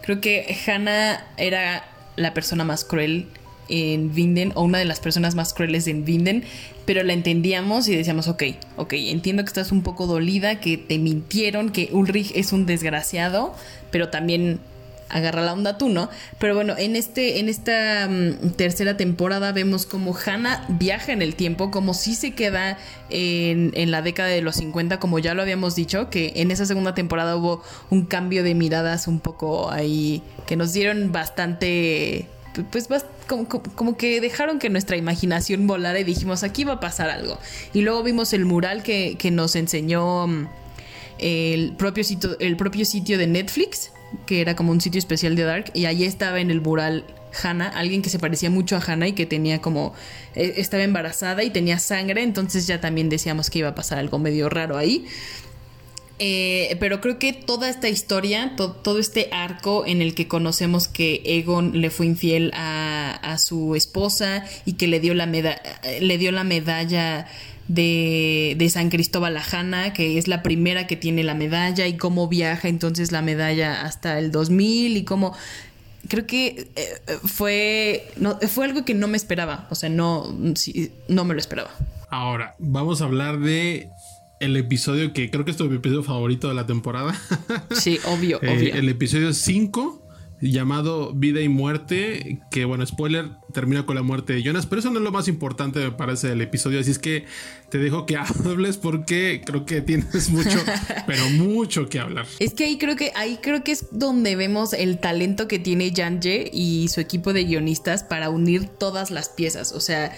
Creo que Hannah era la persona más cruel en Vinden o una de las personas más crueles en Vinden, pero la entendíamos y decíamos, ok, ok, entiendo que estás un poco dolida, que te mintieron, que Ulrich es un desgraciado, pero también agarra la onda tú, ¿no? Pero bueno, en este en esta mm, tercera temporada vemos como Hannah viaja en el tiempo, como si se queda en, en la década de los 50, como ya lo habíamos dicho, que en esa segunda temporada hubo un cambio de miradas un poco ahí que nos dieron bastante pues como, como- como que dejaron que nuestra imaginación volara y dijimos aquí va a pasar algo. Y luego vimos el mural que, que nos enseñó mm, el propio el propio sitio de Netflix, que era como un sitio especial de Dark, y ahí estaba en el mural Hannah, alguien que se parecía mucho a Hannah y que tenía como, eh, estaba embarazada y tenía sangre, entonces ya también decíamos que iba a pasar algo medio raro ahí. Eh, pero creo que toda esta historia, todo este arco en el que conocemos que Egon le fue infiel a, su esposa y que le dio la, le dio la medalla de, de, San Cristóbal a que es la primera que tiene la medalla y cómo viaja entonces la medalla hasta el 2000 y cómo... Creo que eh, fue, no, fue algo que no me esperaba, o sea, no, no me lo esperaba. Ahora, vamos a hablar de el episodio que creo que es tu episodio favorito de la temporada. Sí, obvio, (laughs) eh, obvio. El episodio 5 llamado Vida y Muerte, que bueno, spoiler, termina con la muerte de Jonas, pero eso no es lo más importante me parece del episodio, así es que te dejo que (laughs) hables porque creo que tienes mucho, (laughs) pero mucho que hablar. Es que ahí creo que ahí creo que es donde vemos el talento que tiene Janje y su equipo de guionistas para unir todas las piezas, o sea,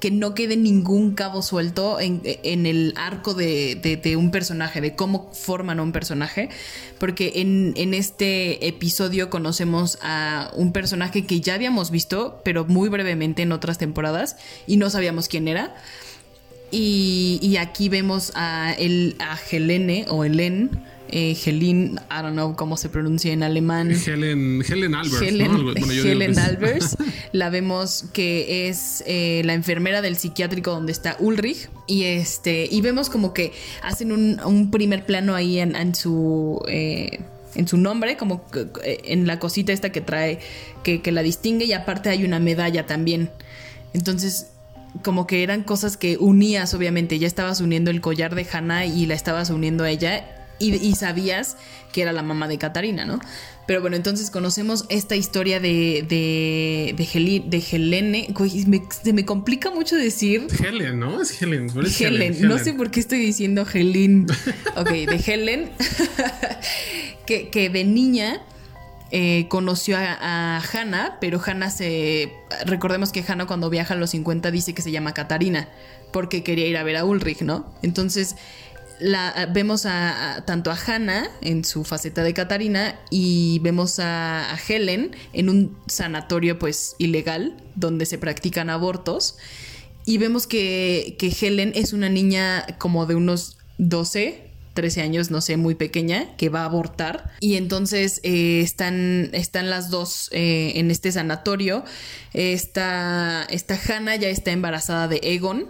que no quede ningún cabo suelto en, el arco de, un personaje, de cómo forman un personaje, porque en, este episodio conocemos a un personaje que ya habíamos visto, pero muy brevemente en otras temporadas, y no sabíamos quién era. Y, aquí vemos a, el, a Helene o Helen eh, Helen, I don't know cómo se pronuncia en alemán. Helen, Helen Albers. Helen, Albers. (laughs) La vemos que es eh, la enfermera del psiquiátrico donde está Ulrich. Y este. Y vemos como que hacen un, primer plano ahí en, su. Eh, en su nombre, como eh, en la cosita esta que trae, que, que la distingue, y aparte hay una medalla también. Entonces, como que eran cosas que unías, obviamente. Ya estabas uniendo el collar de Hannah y la estabas uniendo a ella y, sabías que era la mamá de Catarina, ¿no? Pero bueno, entonces conocemos esta historia de, de, de, de Helene. se me complica mucho decir. Helen, ¿no? Es Helen. Helen. No sé por qué estoy diciendo Helen. (laughs) Ok, de Helen. (laughs) que, que de niña eh, conoció a, a, Hannah, pero Hannah se. Recordemos que Hannah, cuando viaja a los 50, dice que se llama Catarina, porque quería ir a ver a Ulrich, ¿no? Entonces la, vemos a, tanto a Hannah en su faceta de Catarina y vemos a, Helen en un sanatorio pues ilegal donde se practican abortos y vemos que, Helen es una niña como de unos 12 13 años, no sé, muy pequeña, que va a abortar. Y entonces eh, están, están las dos eh, en este sanatorio. Esta, esta Hannah ya está embarazada de Egon,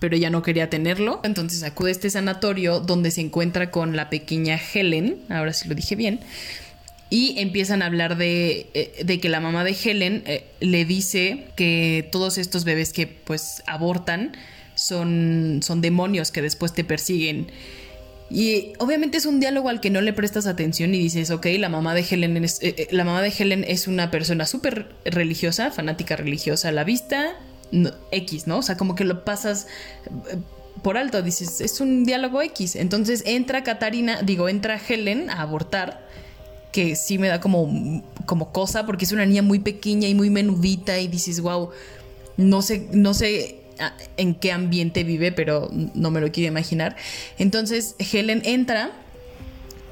pero ella no quería tenerlo. Entonces acude a este sanatorio donde se encuentra con la pequeña Helen, ahora sí lo dije bien, y empiezan a hablar de, eh, que la mamá de Helen eh, le dice que todos estos bebés que pues abortan son, son demonios que después te persiguen. Y obviamente es un diálogo al que no le prestas atención y dices, ok, la mamá de Helen es, eh, la mamá de Helen es una persona súper religiosa, fanática religiosa a la vista, X, ¿no? O sea, como que lo pasas eh, por alto, dices, es un diálogo X. Entonces entra Katarina, digo, entra Helen a abortar, que sí me da como, como cosa, porque es una niña muy pequeña y muy menudita y dices, wow, no sé, no sé en qué ambiente vive, pero no me lo quiero imaginar. Entonces Helen entra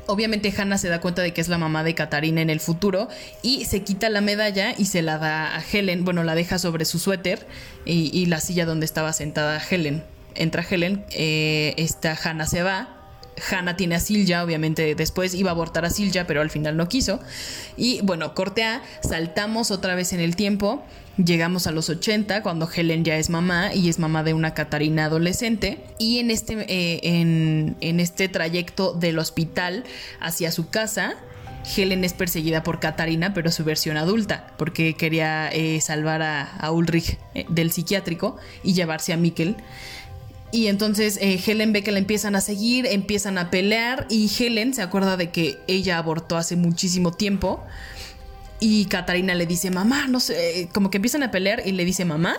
Obviamente Hannah se da cuenta de que es la mamá de Katarina en el futuro y se quita la medalla y se la da a Helen, bueno, la deja sobre su suéter y, la silla donde estaba sentada Helen. Entra Helen, eh, esta Hannah se va, Hannah tiene a Silja, obviamente después iba a abortar a Silja, pero al final no quiso. Y bueno, corte A, saltamos otra vez en el tiempo Llegamos a los 80 cuando Helen ya es mamá y es mamá de una Catarina adolescente y en este, eh, en, este trayecto del hospital hacia su casa Helen es perseguida por Catarina, pero su versión adulta, porque quería eh, salvar a, Ulrich eh, del psiquiátrico y llevarse a Mikkel. Y entonces Helen ve que la empiezan a seguir, empiezan a pelear y Helen se acuerda de que ella abortó hace muchísimo tiempo y Katarina le dice, mamá, no sé, como que empiezan a pelear y le dice, mamá.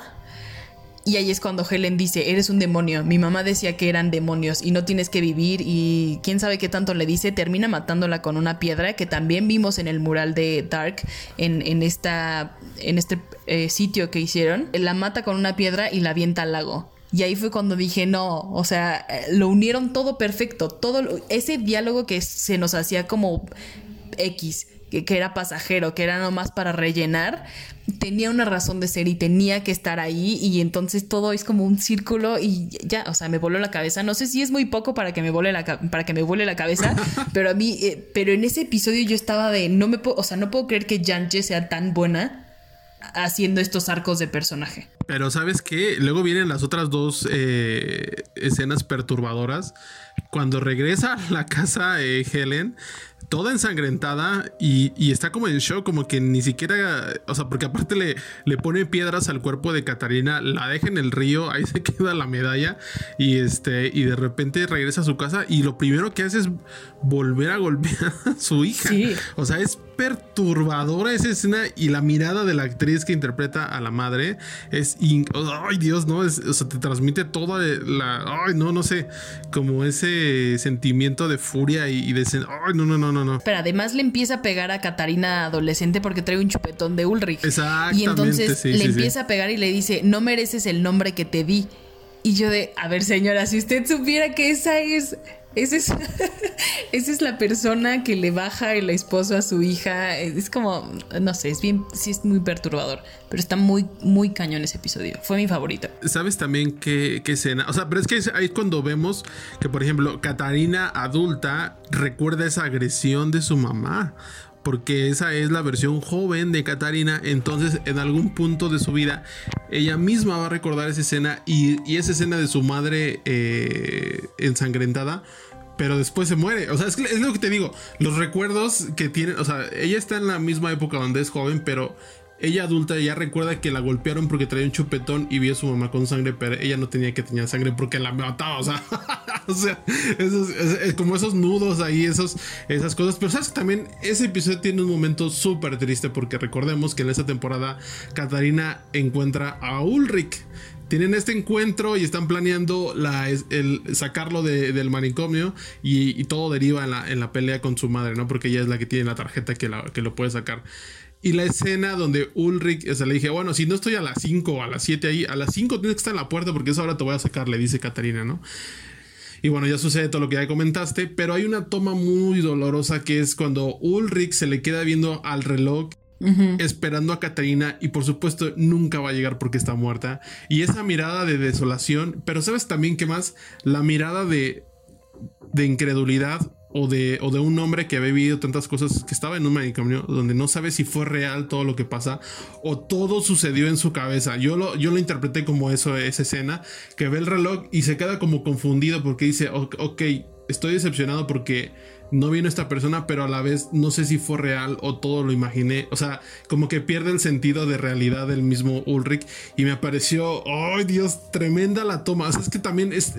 Y ahí es cuando Helen dice, eres un demonio. Mi mamá decía que eran demonios y no tienes que vivir. Y quién sabe qué tanto le dice, termina matándola con una piedra que también vimos en el mural de Dark, en, esta, en este eh, sitio que hicieron. La mata con una piedra y la avienta al lago. Y ahí fue cuando dije, no, o sea, lo unieron todo perfecto. Todo ese diálogo que se nos hacía como X que, que, era pasajero, que era nomás para rellenar, tenía una razón de ser y tenía que estar ahí y entonces todo es como un círculo y ya, o sea, me voló la cabeza. No sé si es muy poco para que me vuele la, para que me vuele la cabeza, (laughs) pero a mí, eh, pero en ese episodio yo estaba de, no me puedo, o sea, no puedo creer que Yanche sea tan buena haciendo estos arcos de personaje. Pero sabes qué, luego vienen las otras dos eh, escenas perturbadoras. Cuando regresa a la casa eh, Helen, toda ensangrentada y, está como en shock, como que ni siquiera, o sea, porque aparte le, le pone piedras al cuerpo de Catarina, la deja en el río, ahí se (laughs) queda la medalla y este, y de repente regresa a su casa y lo primero que hace es volver a golpear a su hija. O sea, es perturbadora esa escena y la mirada de la actriz que interpreta a la madre es, ay Dios, no, o sea, te transmite toda la, ay no, no sé, como ese sentimiento de furia y, de, ay no, no, no, no, no. Pero además le empieza a pegar a Catarina adolescente porque trae un chupetón de Ulrich. Exactamente. Y entonces le empieza a pegar y le dice, no mereces el nombre que te di. Y yo de, a ver señora, si usted supiera que esa es esa es, (laughs) esa es la persona que le baja el esposo a su hija. Es como, no sé, es bien, sí es muy perturbador, pero está muy, muy cañón ese episodio. Fue mi favorito. ¿Sabes también qué, qué escena? O sea, pero es que ahí es cuando vemos que, por ejemplo, Catarina adulta recuerda esa agresión de su mamá porque esa es la versión joven de Catarina. Entonces, en algún punto de su vida, ella misma va a recordar esa escena y, esa escena de su madre eh, ensangrentada pero después se muere. O sea, es, es, lo que te digo. Los recuerdos que tiene, o sea, ella está en la misma época donde es joven, pero ella adulta ya recuerda que la golpearon porque traía un chupetón y vio a su mamá con sangre, pero ella no tenía que tener sangre porque la mataba. O sea, (laughs) es, como esos nudos ahí, esos, esas cosas. Pero sabes también ese episodio tiene un momento súper triste porque recordemos que en esa temporada Katarina encuentra a Ulrich tienen este encuentro y están planeando la, el sacarlo del manicomio y, todo deriva en la, en la, pelea con su madre, ¿no? Porque ella es la que tiene la tarjeta que, que lo puede sacar. Y la escena donde Ulrich, o sea, le dije, bueno, si no estoy a las 5 o a las 7 ahí, a las 5 tienes que estar en la puerta porque esa hora te voy a sacar, le dice Catarina, ¿no? Y bueno, ya sucede todo lo que ya comentaste, pero hay una toma muy dolorosa que es cuando Ulrich se le queda viendo al reloj esperando a Catarina y por supuesto nunca va a llegar porque está muerta. Y esa mirada de desolación, pero sabes también que más la mirada de, de incredulidad o de, o de un hombre que había vivido tantas cosas, que estaba en un manicomio donde no sabe si fue real todo lo que pasa o todo sucedió en su cabeza. Yo lo, yo lo interpreté como eso, esa escena, que ve el reloj y se queda como confundido porque dice, ok, estoy decepcionado porque no vino esta persona, pero a la vez no sé si fue real o todo lo imaginé. O sea, como que pierde el sentido de realidad del mismo Ulrich. Y me pareció, ¡ay Dios! Tremenda la toma. O sea, es que también es,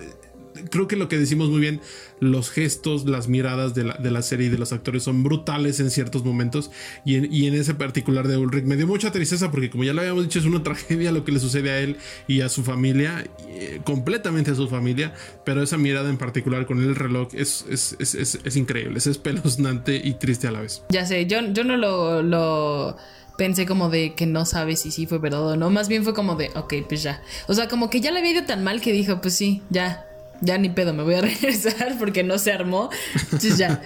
creo que lo que decimos muy bien, los gestos, las miradas de la, de la serie y de los actores son brutales en ciertos momentos. Y en, y en, ese particular de Ulrich me dio mucha tristeza porque, como ya lo habíamos dicho, es una (laughs) tragedia lo que le sucede a él y a su familia, eh, completamente a su familia. Pero esa mirada en particular con el reloj es, es, es, es increíble, es espeluznante y triste a la vez. Ya sé, yo, yo no lo, lo pensé como de que no sabe si sí fue verdad o no. Más bien fue como de, ok, pues ya. O sea, como que ya le había ido tan mal que dijo, pues sí, ya, ya ni pedo, me voy a (laughs) regresar porque no se armó. Entonces ya.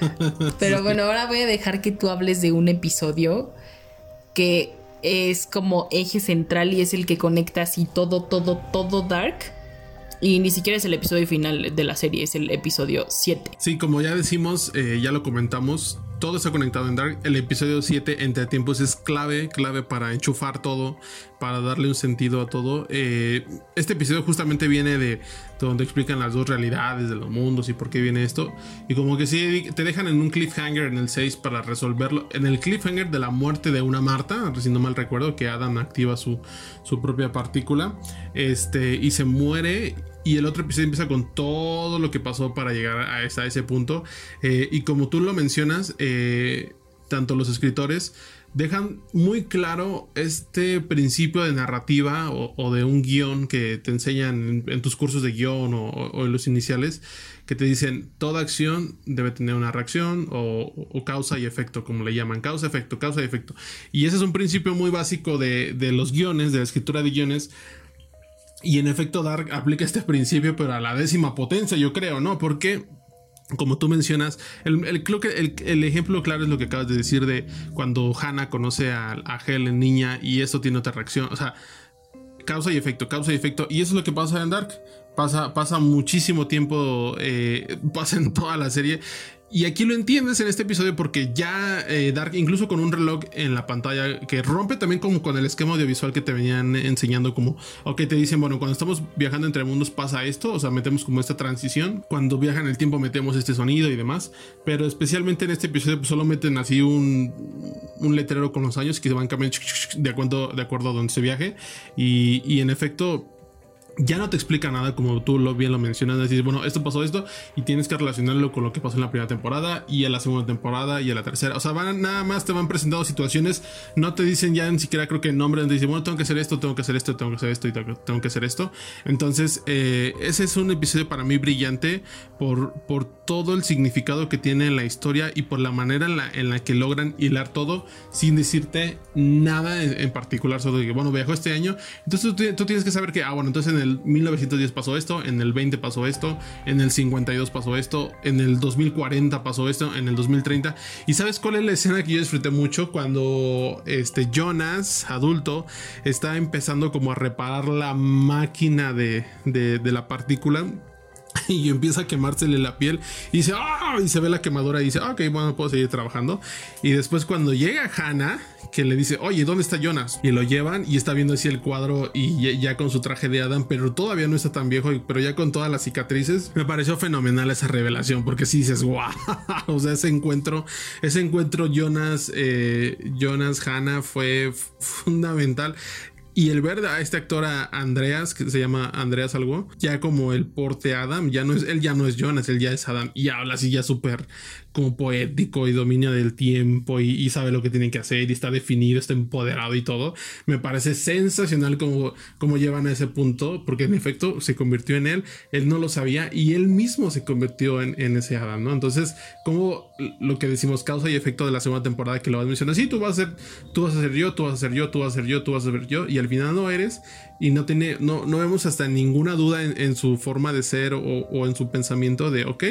Pero bueno, ahora voy a dejar que tú hables de un episodio que es como eje central y es el que conecta así todo, todo, todo Dark. Y ni siquiera es el episodio final de la serie, es el episodio 7. Sí, como ya decimos, eh, ya lo comentamos, todo está conectado en Dark. El episodio 7, entre tiempos, es clave, clave para enchufar todo, para darle un sentido a todo. Eh, este episodio justamente viene de, donde explican las dos realidades de los mundos y por qué viene esto. Y como que sí, te dejan en un cliffhanger en el 6 para resolverlo. En el cliffhanger de la muerte de una Marta, si no mal recuerdo, que Adam activa su, su propia partícula. Este, y se muere y el otro episodio empieza con todo lo que pasó para llegar a, ese punto. Eh, y como tú lo mencionas, eh, tanto los escritores dejan muy claro este principio de narrativa o, de un guion que te enseñan en, tus cursos de guion o, en los iniciales, que te dicen toda acción debe tener una reacción o, causa y efecto, como le llaman, causa, efecto, causa y efecto. Y ese es un principio muy básico de, de los guiones, de la escritura de guiones y en efecto, Dark aplica este principio, pero a la décima potencia, yo creo, ¿no? Porque como tú mencionas, el, creo que el, ejemplo claro es lo que acabas de decir de cuando Hannah conoce a, a Helen niña y eso tiene otra reacción. O sea, causa y efecto, causa y efecto. Y eso es lo que pasa en Dark. Pasa, pasa muchísimo tiempo, eh, pasa en toda la serie. Y aquí lo entiendes en este episodio porque ya eh, Dark, incluso con un reloj en la pantalla que rompe también como con el esquema audiovisual que te venían enseñando, como, ok, te dicen, bueno, cuando estamos viajando entre mundos pasa esto, o sea, metemos como esta transición, cuando viajan el tiempo metemos este sonido y demás, pero especialmente en este episodio pues, solo meten así un, un letrero con los años que se van cambiando de acuerdo, de acuerdo a donde se viaje. Y, y en efecto ya no te explica nada como tú lo bien lo mencionas, decir, bueno, esto pasó esto y tienes que relacionarlo con lo que pasó en la primera temporada y en la segunda temporada y en la tercera. O sea, van nada más te van presentando situaciones, no te dicen ya ni siquiera creo que nombres, te dicen, bueno, tengo que hacer esto, tengo que hacer esto, tengo que hacer esto y tengo que hacer esto. Entonces, eh, ese es un episodio para mí brillante por, por todo el significado que tiene en la historia y por la manera en la, en la que logran hilar todo sin decirte nada en, particular sobre que, bueno, viajó este año. Entonces tú, tienes que saber que, ah, bueno, entonces en el 1910 pasó esto, en el 20 pasó esto, en el 52 pasó esto, en el 2040 pasó esto, en el 2030. ¿Y sabes cuál es la escena que yo disfruté mucho? Cuando este Jonas, adulto, está empezando como a reparar la máquina de, de la partícula (laughs) y empieza a quemársele la piel y dice, ¡ah! Y se ve la quemadura y dice, ok, bueno, puedo seguir trabajando. Y después cuando llega Hannah, que le dice, oye, ¿dónde está Jonas? Y lo llevan y está viendo así el cuadro y ya, con su traje de Adam, pero todavía no está tan viejo, pero ya con todas las cicatrices. Me pareció fenomenal esa revelación porque si dices, (laughs) wow, o sea, ese encuentro, ese encuentro Jonas, eh, Jonas, Hannah fue fundamental. Y el ver a este actor a Andreas, que se llama Andreas algo, ya como el porte Adam, ya no es, él ya no es Jonas, él ya es Adam. Y habla así ya súper como poético y dominia del tiempo y, sabe lo que tiene que hacer y está definido, está empoderado y todo. Me parece sensacional como, como llevan a ese punto, porque en efecto se convirtió en él, él no lo sabía y él mismo se convirtió en, en ese Adam, ¿no? Entonces, como lo que decimos causa y efecto de la segunda temporada que lo vas mencionando, sí, tú vas a ser, tú vas a ser yo, tú vas a ser yo, tú vas a ser yo, tú vas a ser yo, y al final no eres, y no tiene, no, no vemos hasta ninguna duda en, su forma de ser o, o en su pensamiento de, ok,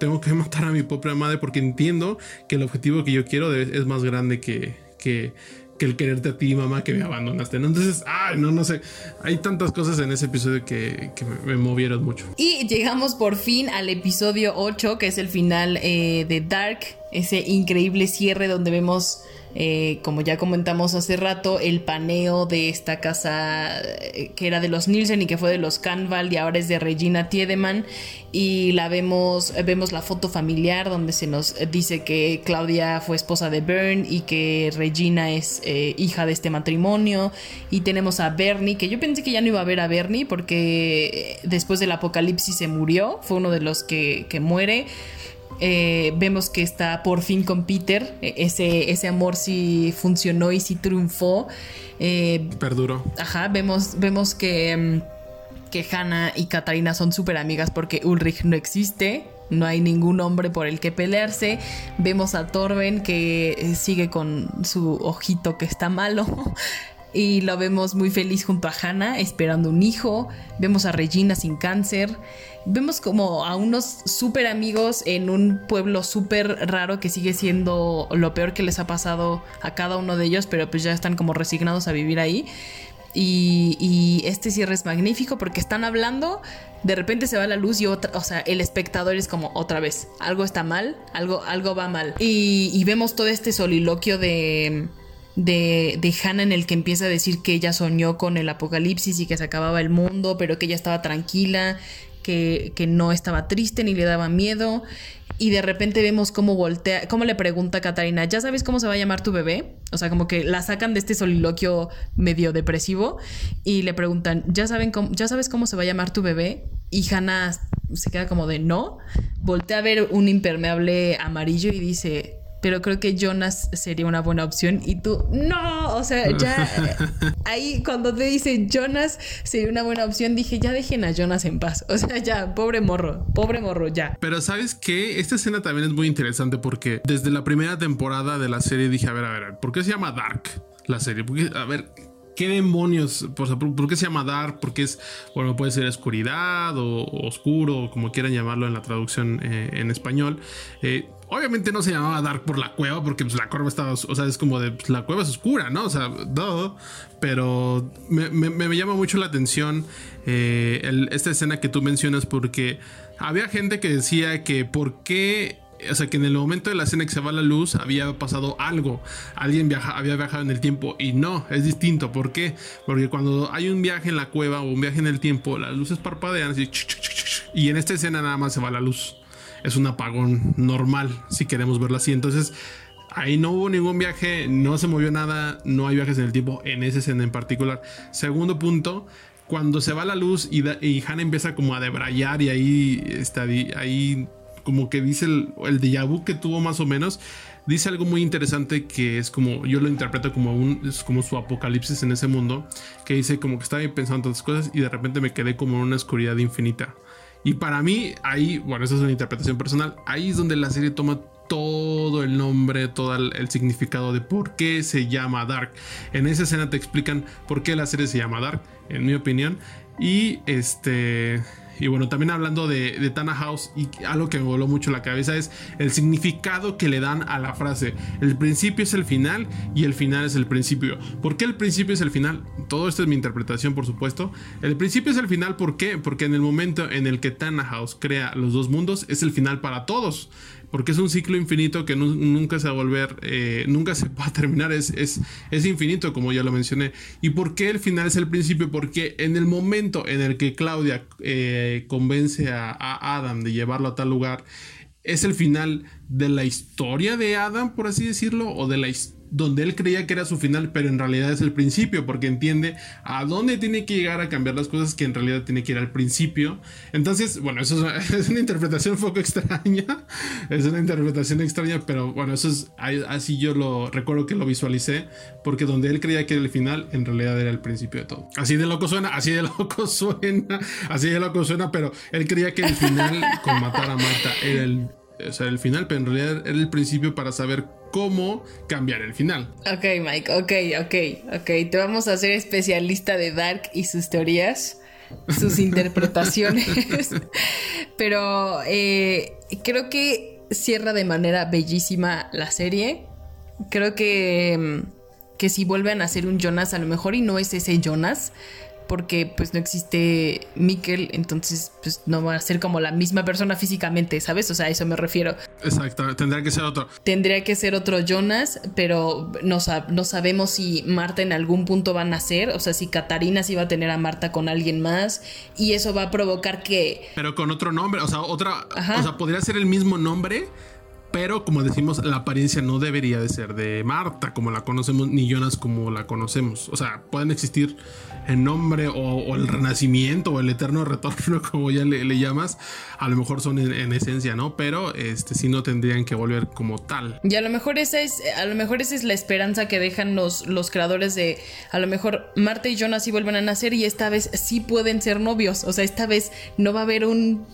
tengo que matar a mi propia madre porque entiendo que el objetivo que yo quiero es más grande que, que, el quererte a ti, mamá, que me abandonaste. Entonces, ay, no, no sé. Hay tantas cosas en ese episodio que, me, movieron mucho. Y llegamos por fin al episodio 8, que es el final eh, de Dark, ese increíble cierre donde vemos eh, como ya comentamos hace rato, el paneo de esta casa eh, que era de los Nielsen y que fue de los Canval y ahora es de Regina Tiedemann. Y la vemos, vemos la foto familiar donde se nos dice que Claudia fue esposa de Bern y que Regina es eh, hija de este matrimonio. Y tenemos a Bernie, que yo pensé que ya no iba a ver a Bernie porque después del apocalipsis se murió, fue uno de los que muere. Eh, vemos que está por fin con Peter. E, ese, ese amor sí funcionó y sí triunfó. Eh, Perduró. Ajá, vemos, vemos que, mm, que Hannah y Katarina son súper amigas porque Ulrich no existe. No hay ningún hombre por el que pelearse. Vemos a Torben que eh, sigue con su ojito que está malo. (laughs) y lo vemos muy feliz junto a Hannah esperando un hijo. Vemos a Regina sin cáncer vemos como a unos súper amigos en un pueblo súper raro que sigue siendo lo peor que les ha pasado a cada uno de ellos, pero pues ya están como resignados a vivir ahí. Y, este cierre es magnífico porque están hablando, de repente se va la luz y otra, o sea, el espectador es como otra vez, algo está mal, algo, algo va mal. Y, y vemos todo este soliloquio de, de, de, Hannah en el que empieza a decir que ella soñó con el apocalipsis y que se acababa el mundo, pero que ella estaba tranquila que, no estaba triste ni le daba miedo. Y de repente vemos cómo voltea, cómo le pregunta a Katarina, ¿ya sabes cómo se va a llamar tu bebé? O sea, como que la sacan de este soliloquio medio depresivo y le preguntan, ¿ya, saben cómo, ¿ya sabes cómo se va a llamar tu bebé? Y Hannah se queda como de no. Voltea a ver un impermeable amarillo y dice, pero creo que Jonas sería una buena opción y tú, no, o sea, (laughs) ya ahí cuando te dice Jonas sería una buena opción, dije, ya dejen a Jonas en paz, o sea, ya, pobre morro, pobre morro, ya. Pero sabes que esta escena también es muy interesante porque desde la primera temporada de la serie dije, a ver, a ver, ¿por qué se llama Dark la serie? Porque, a ver, ¿Qué demonios? ¿Por, qué se llama Dark? Porque es, bueno, puede ser oscuridad o, oscuro, como quieran llamarlo en la traducción eh, en español. Eh, obviamente no se llamaba Dark por la cueva, porque pues, la cueva estaba, o sea, es como de, pues, la cueva es oscura, ¿no? O sea, no, pero me, llama mucho la atención eh, esta escena que tú mencionas, porque había gente que decía que por qué o sea, que en el momento de la escena que se va la luz había pasado algo. Alguien había viajado en el tiempo y no, es distinto. ¿Por qué? Porque cuando hay un viaje en la cueva o un viaje en el tiempo, las luces parpadean y en esta escena nada más se va la luz. Es un apagón normal, si queremos verlo así. Entonces, ahí no hubo ningún viaje, no se movió nada, no hay viajes en el tiempo en esa escena en particular. Segundo punto, cuando se va la luz y, y Hannah empieza como a debrayar y ahí está ahí como que dice el, el déjà vu que tuvo más o menos, dice algo muy interesante que es como, yo lo interpreto como un, es como su apocalipsis en ese mundo, que dice como que estaba pensando tantas cosas y de repente me quedé como en una oscuridad infinita. Y para mí, ahí, bueno, esa es una interpretación personal, ahí es donde la serie toma todo el nombre, todo el, el, significado de por qué se llama Dark. En esa escena te explican por qué la serie se llama Dark, en mi opinión. Y este y bueno, también hablando de, de Tana House, y algo que me voló mucho la cabeza es el significado que le dan a la frase. El principio es el final y el final es el principio. ¿Por qué el principio es el final? Todo esto es mi interpretación, por supuesto. El principio es el final, ¿por qué? Porque en el momento en el que Tana House crea los dos mundos, es el final para todos porque es un ciclo infinito que nunca se va a volver, eh, nunca se va a terminar, es, es, es, infinito como ya lo mencioné. ¿Y por qué el final es el principio? Porque en el momento en el que Claudia eh, convence a, a Adam de llevarlo a tal lugar, es el final de la historia de Adam, por así decirlo, o de la historia donde él creía que era su final, pero en realidad es el principio, porque entiende a dónde tiene que llegar a cambiar las cosas que en realidad tiene que ir al principio. Entonces, bueno, eso es una, (laughs) interpretación un poco extraña, (laughs) es una interpretación extraña, pero bueno, eso es así yo lo recuerdo que lo visualicé, porque donde él creía que era el final, en realidad era el principio de todo. Así de loco suena, así de (laughs) loco suena, así de loco suena, pero él creía que el final con matar a Marta era el o sea, el final, pero en realidad era el principio para saber cómo cambiar el final. Ok, Mike, ok, ok, ok. Te vamos a hacer especialista de Dark y sus teorías, sus (laughs) interpretaciones. pero eh, creo que cierra de manera bellísima la serie. Creo que, que si vuelven a hacer un Jonas, a lo mejor y no es ese Jonas, porque pues no existe Mikkel, entonces pues no va a ser como la misma persona físicamente, ¿sabes? O sea, a eso me refiero. Exacto, tendría que ser otro. Tendría que ser otro Jonas, pero no, no sabemos si Marta en algún punto va a nacer, o sea, si Katarina sí va a tener a Marta con alguien más y eso va a provocar que... Pero con otro nombre, o sea, otra... O sea, podría ser el mismo nombre, pero como decimos, la apariencia no debería de ser de Marta como la conocemos, ni Jonas como la conocemos. O sea, pueden existir el nombre o, el renacimiento o el eterno retorno, (laughs) como ya le, llamas, a lo mejor son en, esencia, ¿no? Pero este sí no tendrían que volver como tal. Y a lo mejor esa es, a lo mejor esa es la esperanza que dejan los, los creadores de a lo mejor Marta y Jonas sí vuelven a nacer y esta vez sí pueden ser novios. O sea, esta vez no va a haber un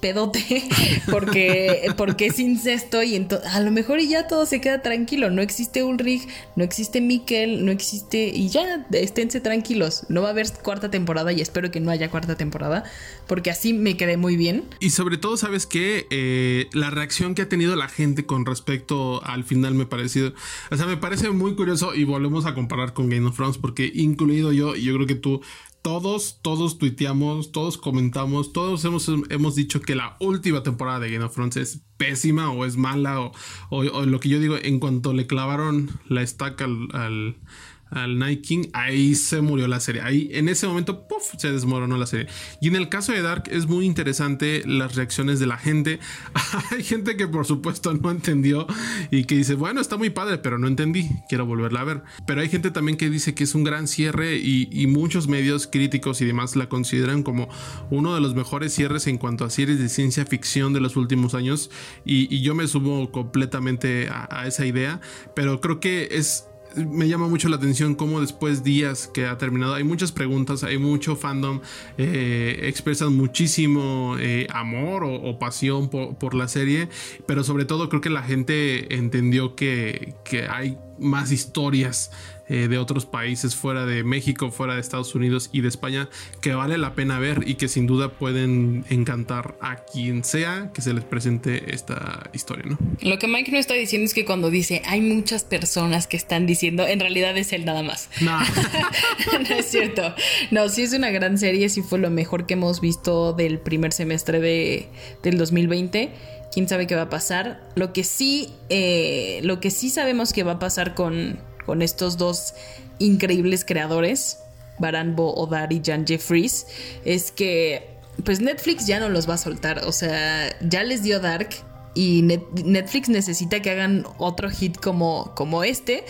pedote (laughs) porque, porque es incesto y a lo mejor y ya todo se queda tranquilo. No existe Ulrich, no existe Mikkel, no existe y ya esténse tranquilos. No va a haber cuarta temporada y espero que no haya cuarta temporada porque así me quedé muy bien. Y sobre todo, sabes que eh, la reacción que ha tenido la gente con respecto al final me parecido, o sea, me parece muy curioso y volvemos a comparar con Game of Thrones porque incluido yo, yo creo que tú todos, todos tuiteamos, todos comentamos, todos hemos, hemos dicho que la última temporada de Game of Thrones es pésima o es mala o, o, lo que yo digo, en cuanto le clavaron la estaca al al Night King, ahí se murió la serie. Ahí en ese momento, puff, se desmoronó la serie. Y en el caso de Dark es muy interesante las reacciones de la gente. (laughs) Hay gente que por supuesto no entendió y que dice, bueno, está muy padre, pero no entendí, quiero volverla a ver. Pero hay gente también que dice que es un gran cierre y, muchos medios críticos y demás la consideran como uno de los mejores cierres en cuanto a series de ciencia ficción de los últimos años. Y, yo me subo completamente a esa idea, pero creo que es me llama mucho la atención cómo después días que ha terminado hay muchas preguntas, hay mucho fandom, eh, expresan muchísimo eh, amor o, pasión por, la serie, pero sobre todo creo que la gente entendió que, que hay más historias eh, de otros países fuera de México, fuera de Estados Unidos y de España que vale la pena ver y que sin duda pueden encantar a quien sea que se les presente esta historia, ¿no? Lo que Mike no está diciendo es que cuando dice hay muchas personas que están diciendo, en realidad es él nada más. No, (laughs) no es cierto. No, sí es una gran serie, sí fue lo mejor que hemos visto del primer semestre de, del 2020 quién sabe qué va a pasar. Lo que sí, eh, lo que sí sabemos que va a pasar con, con estos dos increíbles creadores, Baranbo Odar y Jan Jeffries, es que pues Netflix ya no los va a soltar. O sea, ya les dio Dark. Y Netflix necesita que hagan otro hit como, como este.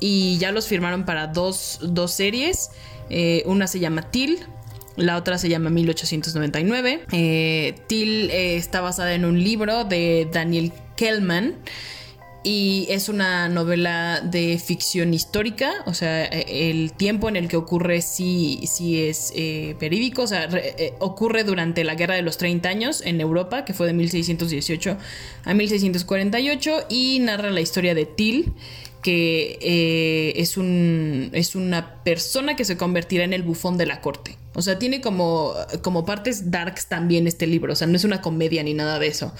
Y ya los firmaron para dos, dos series. Eh, una se llama Till, la otra se llama 1899. Eh, Till eh, está basada en un libro de Daniel Kellman y es una novela de ficción histórica, o sea, e, el tiempo en el que ocurre sí, sí es eh, verídico, o sea, ocurre durante la Guerra de los 30 años en Europa, que fue de 1618 a 1648, y narra la historia de Till, que es, un, es una persona que se convertirá en el bufón de la corte. O sea, tiene como, como partes darks también este libro. O sea, no es una comedia ni nada de eso.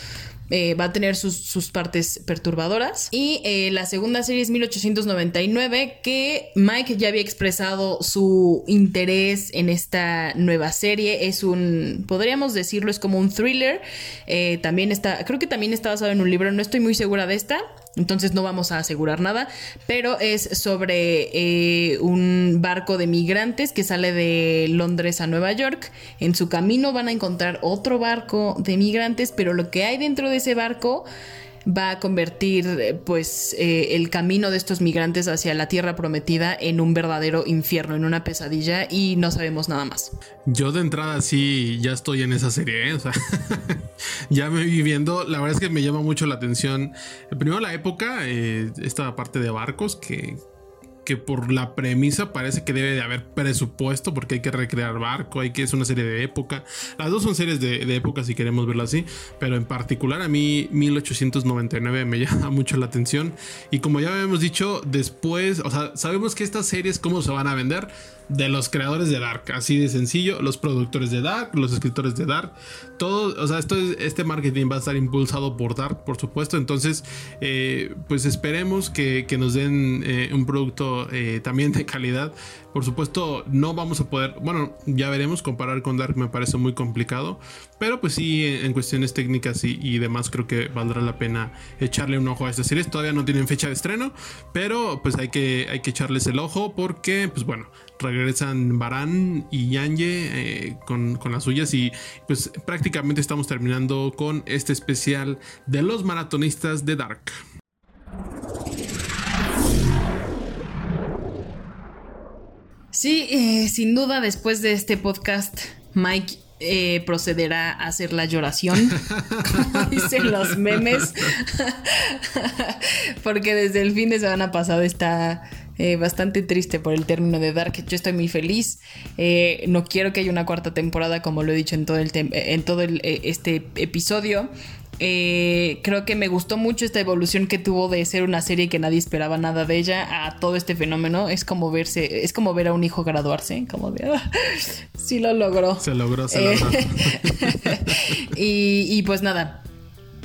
Eh, va a tener sus, partes perturbadoras. Y eh, la segunda serie es 1899, que Mike ya había expresado su interés en esta nueva serie. Es un, podríamos decirlo, es como un thriller. Eh, también está, creo que también está basado en un libro, no estoy muy segura de esta. Entonces no vamos a asegurar nada, pero es sobre eh, un barco de migrantes que sale de Londres a Nueva York. En su camino van a encontrar otro barco de migrantes, pero lo que hay dentro de ese barco va a convertir eh, pues eh, el camino de estos migrantes hacia la tierra prometida en un verdadero infierno, en una pesadilla y no sabemos nada más. Yo de entrada sí ya estoy en esa serie, ¿eh? (laughs) ya me vi viendo, la verdad es que me llama mucho la atención, primero la época, esta parte de barcos que que por la premisa parece que debe de haber presupuesto porque hay que recrear barco, hay que es una serie de época. Las dos son series de, de, época si queremos verlo así, pero en particular a mí 1899 me (laughs) llama mucho la atención y como ya habíamos dicho después, o sea, sabemos que estas series cómo se van a vender de los creadores de Dark, así de sencillo, los productores de Dark, los escritores de Dark, todo, o sea, esto este marketing va a estar impulsado por Dark, por supuesto, entonces, eh, pues esperemos que, nos den eh, un producto eh, también de calidad. Por supuesto, no vamos a poder, bueno, ya veremos, comparar con Dark me parece muy complicado, pero pues sí, en, cuestiones técnicas y, demás creo que valdrá la pena echarle un ojo a estas series. Todavía no tienen fecha de estreno, pero pues hay que, hay que echarles el ojo porque, pues bueno, regresan Baran y Yanye eh, con, con las suyas y pues prácticamente estamos terminando con este especial de los maratonistas de Dark. Sí, eh, sin duda después de este podcast, Mike eh, procederá a hacer la lloración, como (laughs) dicen los memes, (laughs) porque desde el fin de semana pasado está eh, bastante triste por el término de Dark. Yo estoy muy feliz. no quiero que haya una cuarta temporada, como lo he dicho en todo, el en todo este episodio. Eh, creo que me gustó mucho esta evolución que tuvo de ser una serie que nadie esperaba nada de ella a todo este fenómeno. Es como verse, es como ver a un hijo graduarse, como de ah, sí lo logró. Se logró, se logró. (laughs) y pues nada,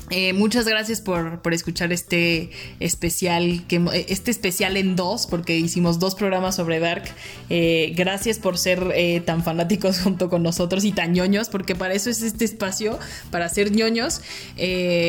eh, muchas gracias por, escuchar este especial, que, este especial en dos, porque hicimos dos programas sobre Dark. Eh, gracias por ser eh, tan fanáticos (laughs) junto con nosotros y tan ñoños, porque para eso es este espacio, para ser ñoños.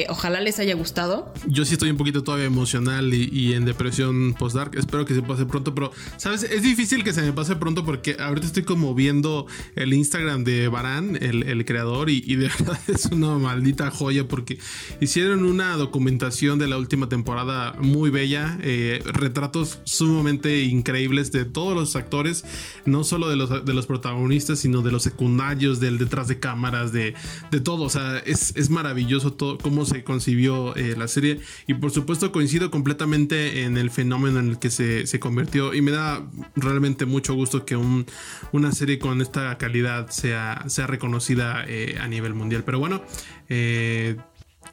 ojalá les haya gustado. Yo sí estoy un poquito todavía emocional y, en depresión post-Dark. Espero que se pase pronto, pero, ¿sabes? Es difícil que se me pase pronto porque ahorita estoy como viendo el Instagram de Baran, el, creador, y, y de (laughs) verdad es una maldita joya porque Hicieron una documentación de la última temporada muy bella, eh, retratos sumamente increíbles de todos los actores, no solo de los, de los protagonistas, sino de los secundarios, del detrás de cámaras, de, de todo. O sea, es, es maravilloso todo cómo se concibió eh, la serie. Y por supuesto coincido completamente en el fenómeno en el que se, se convirtió. Y me da realmente mucho gusto que un, una serie con esta calidad sea, sea reconocida eh, a nivel mundial. Pero bueno,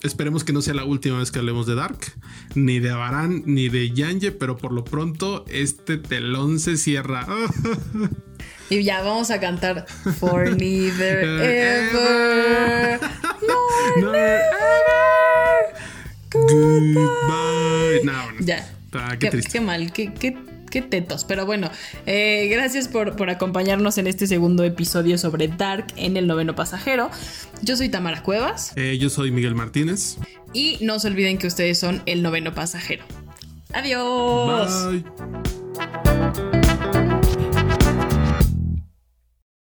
Esperemos que no sea la última vez que hablemos de Dark, ni de Abaran, ni de Yanje, pero por lo pronto este telón se cierra. (laughs) Y ya vamos a cantar For (laughs) Neither Ever. No, Never Goodbye. No. Ya. Ah, qué qué, triste. qué mal, qué, qué, qué tetos. Pero bueno, eh, gracias por, por acompañarnos en este segundo episodio sobre Dark en el noveno pasajero. Yo soy Tamara Cuevas Eh, yo soy Miguel Martínez. y no se olviden que ustedes son el noveno pasajero. Adiós. Bye.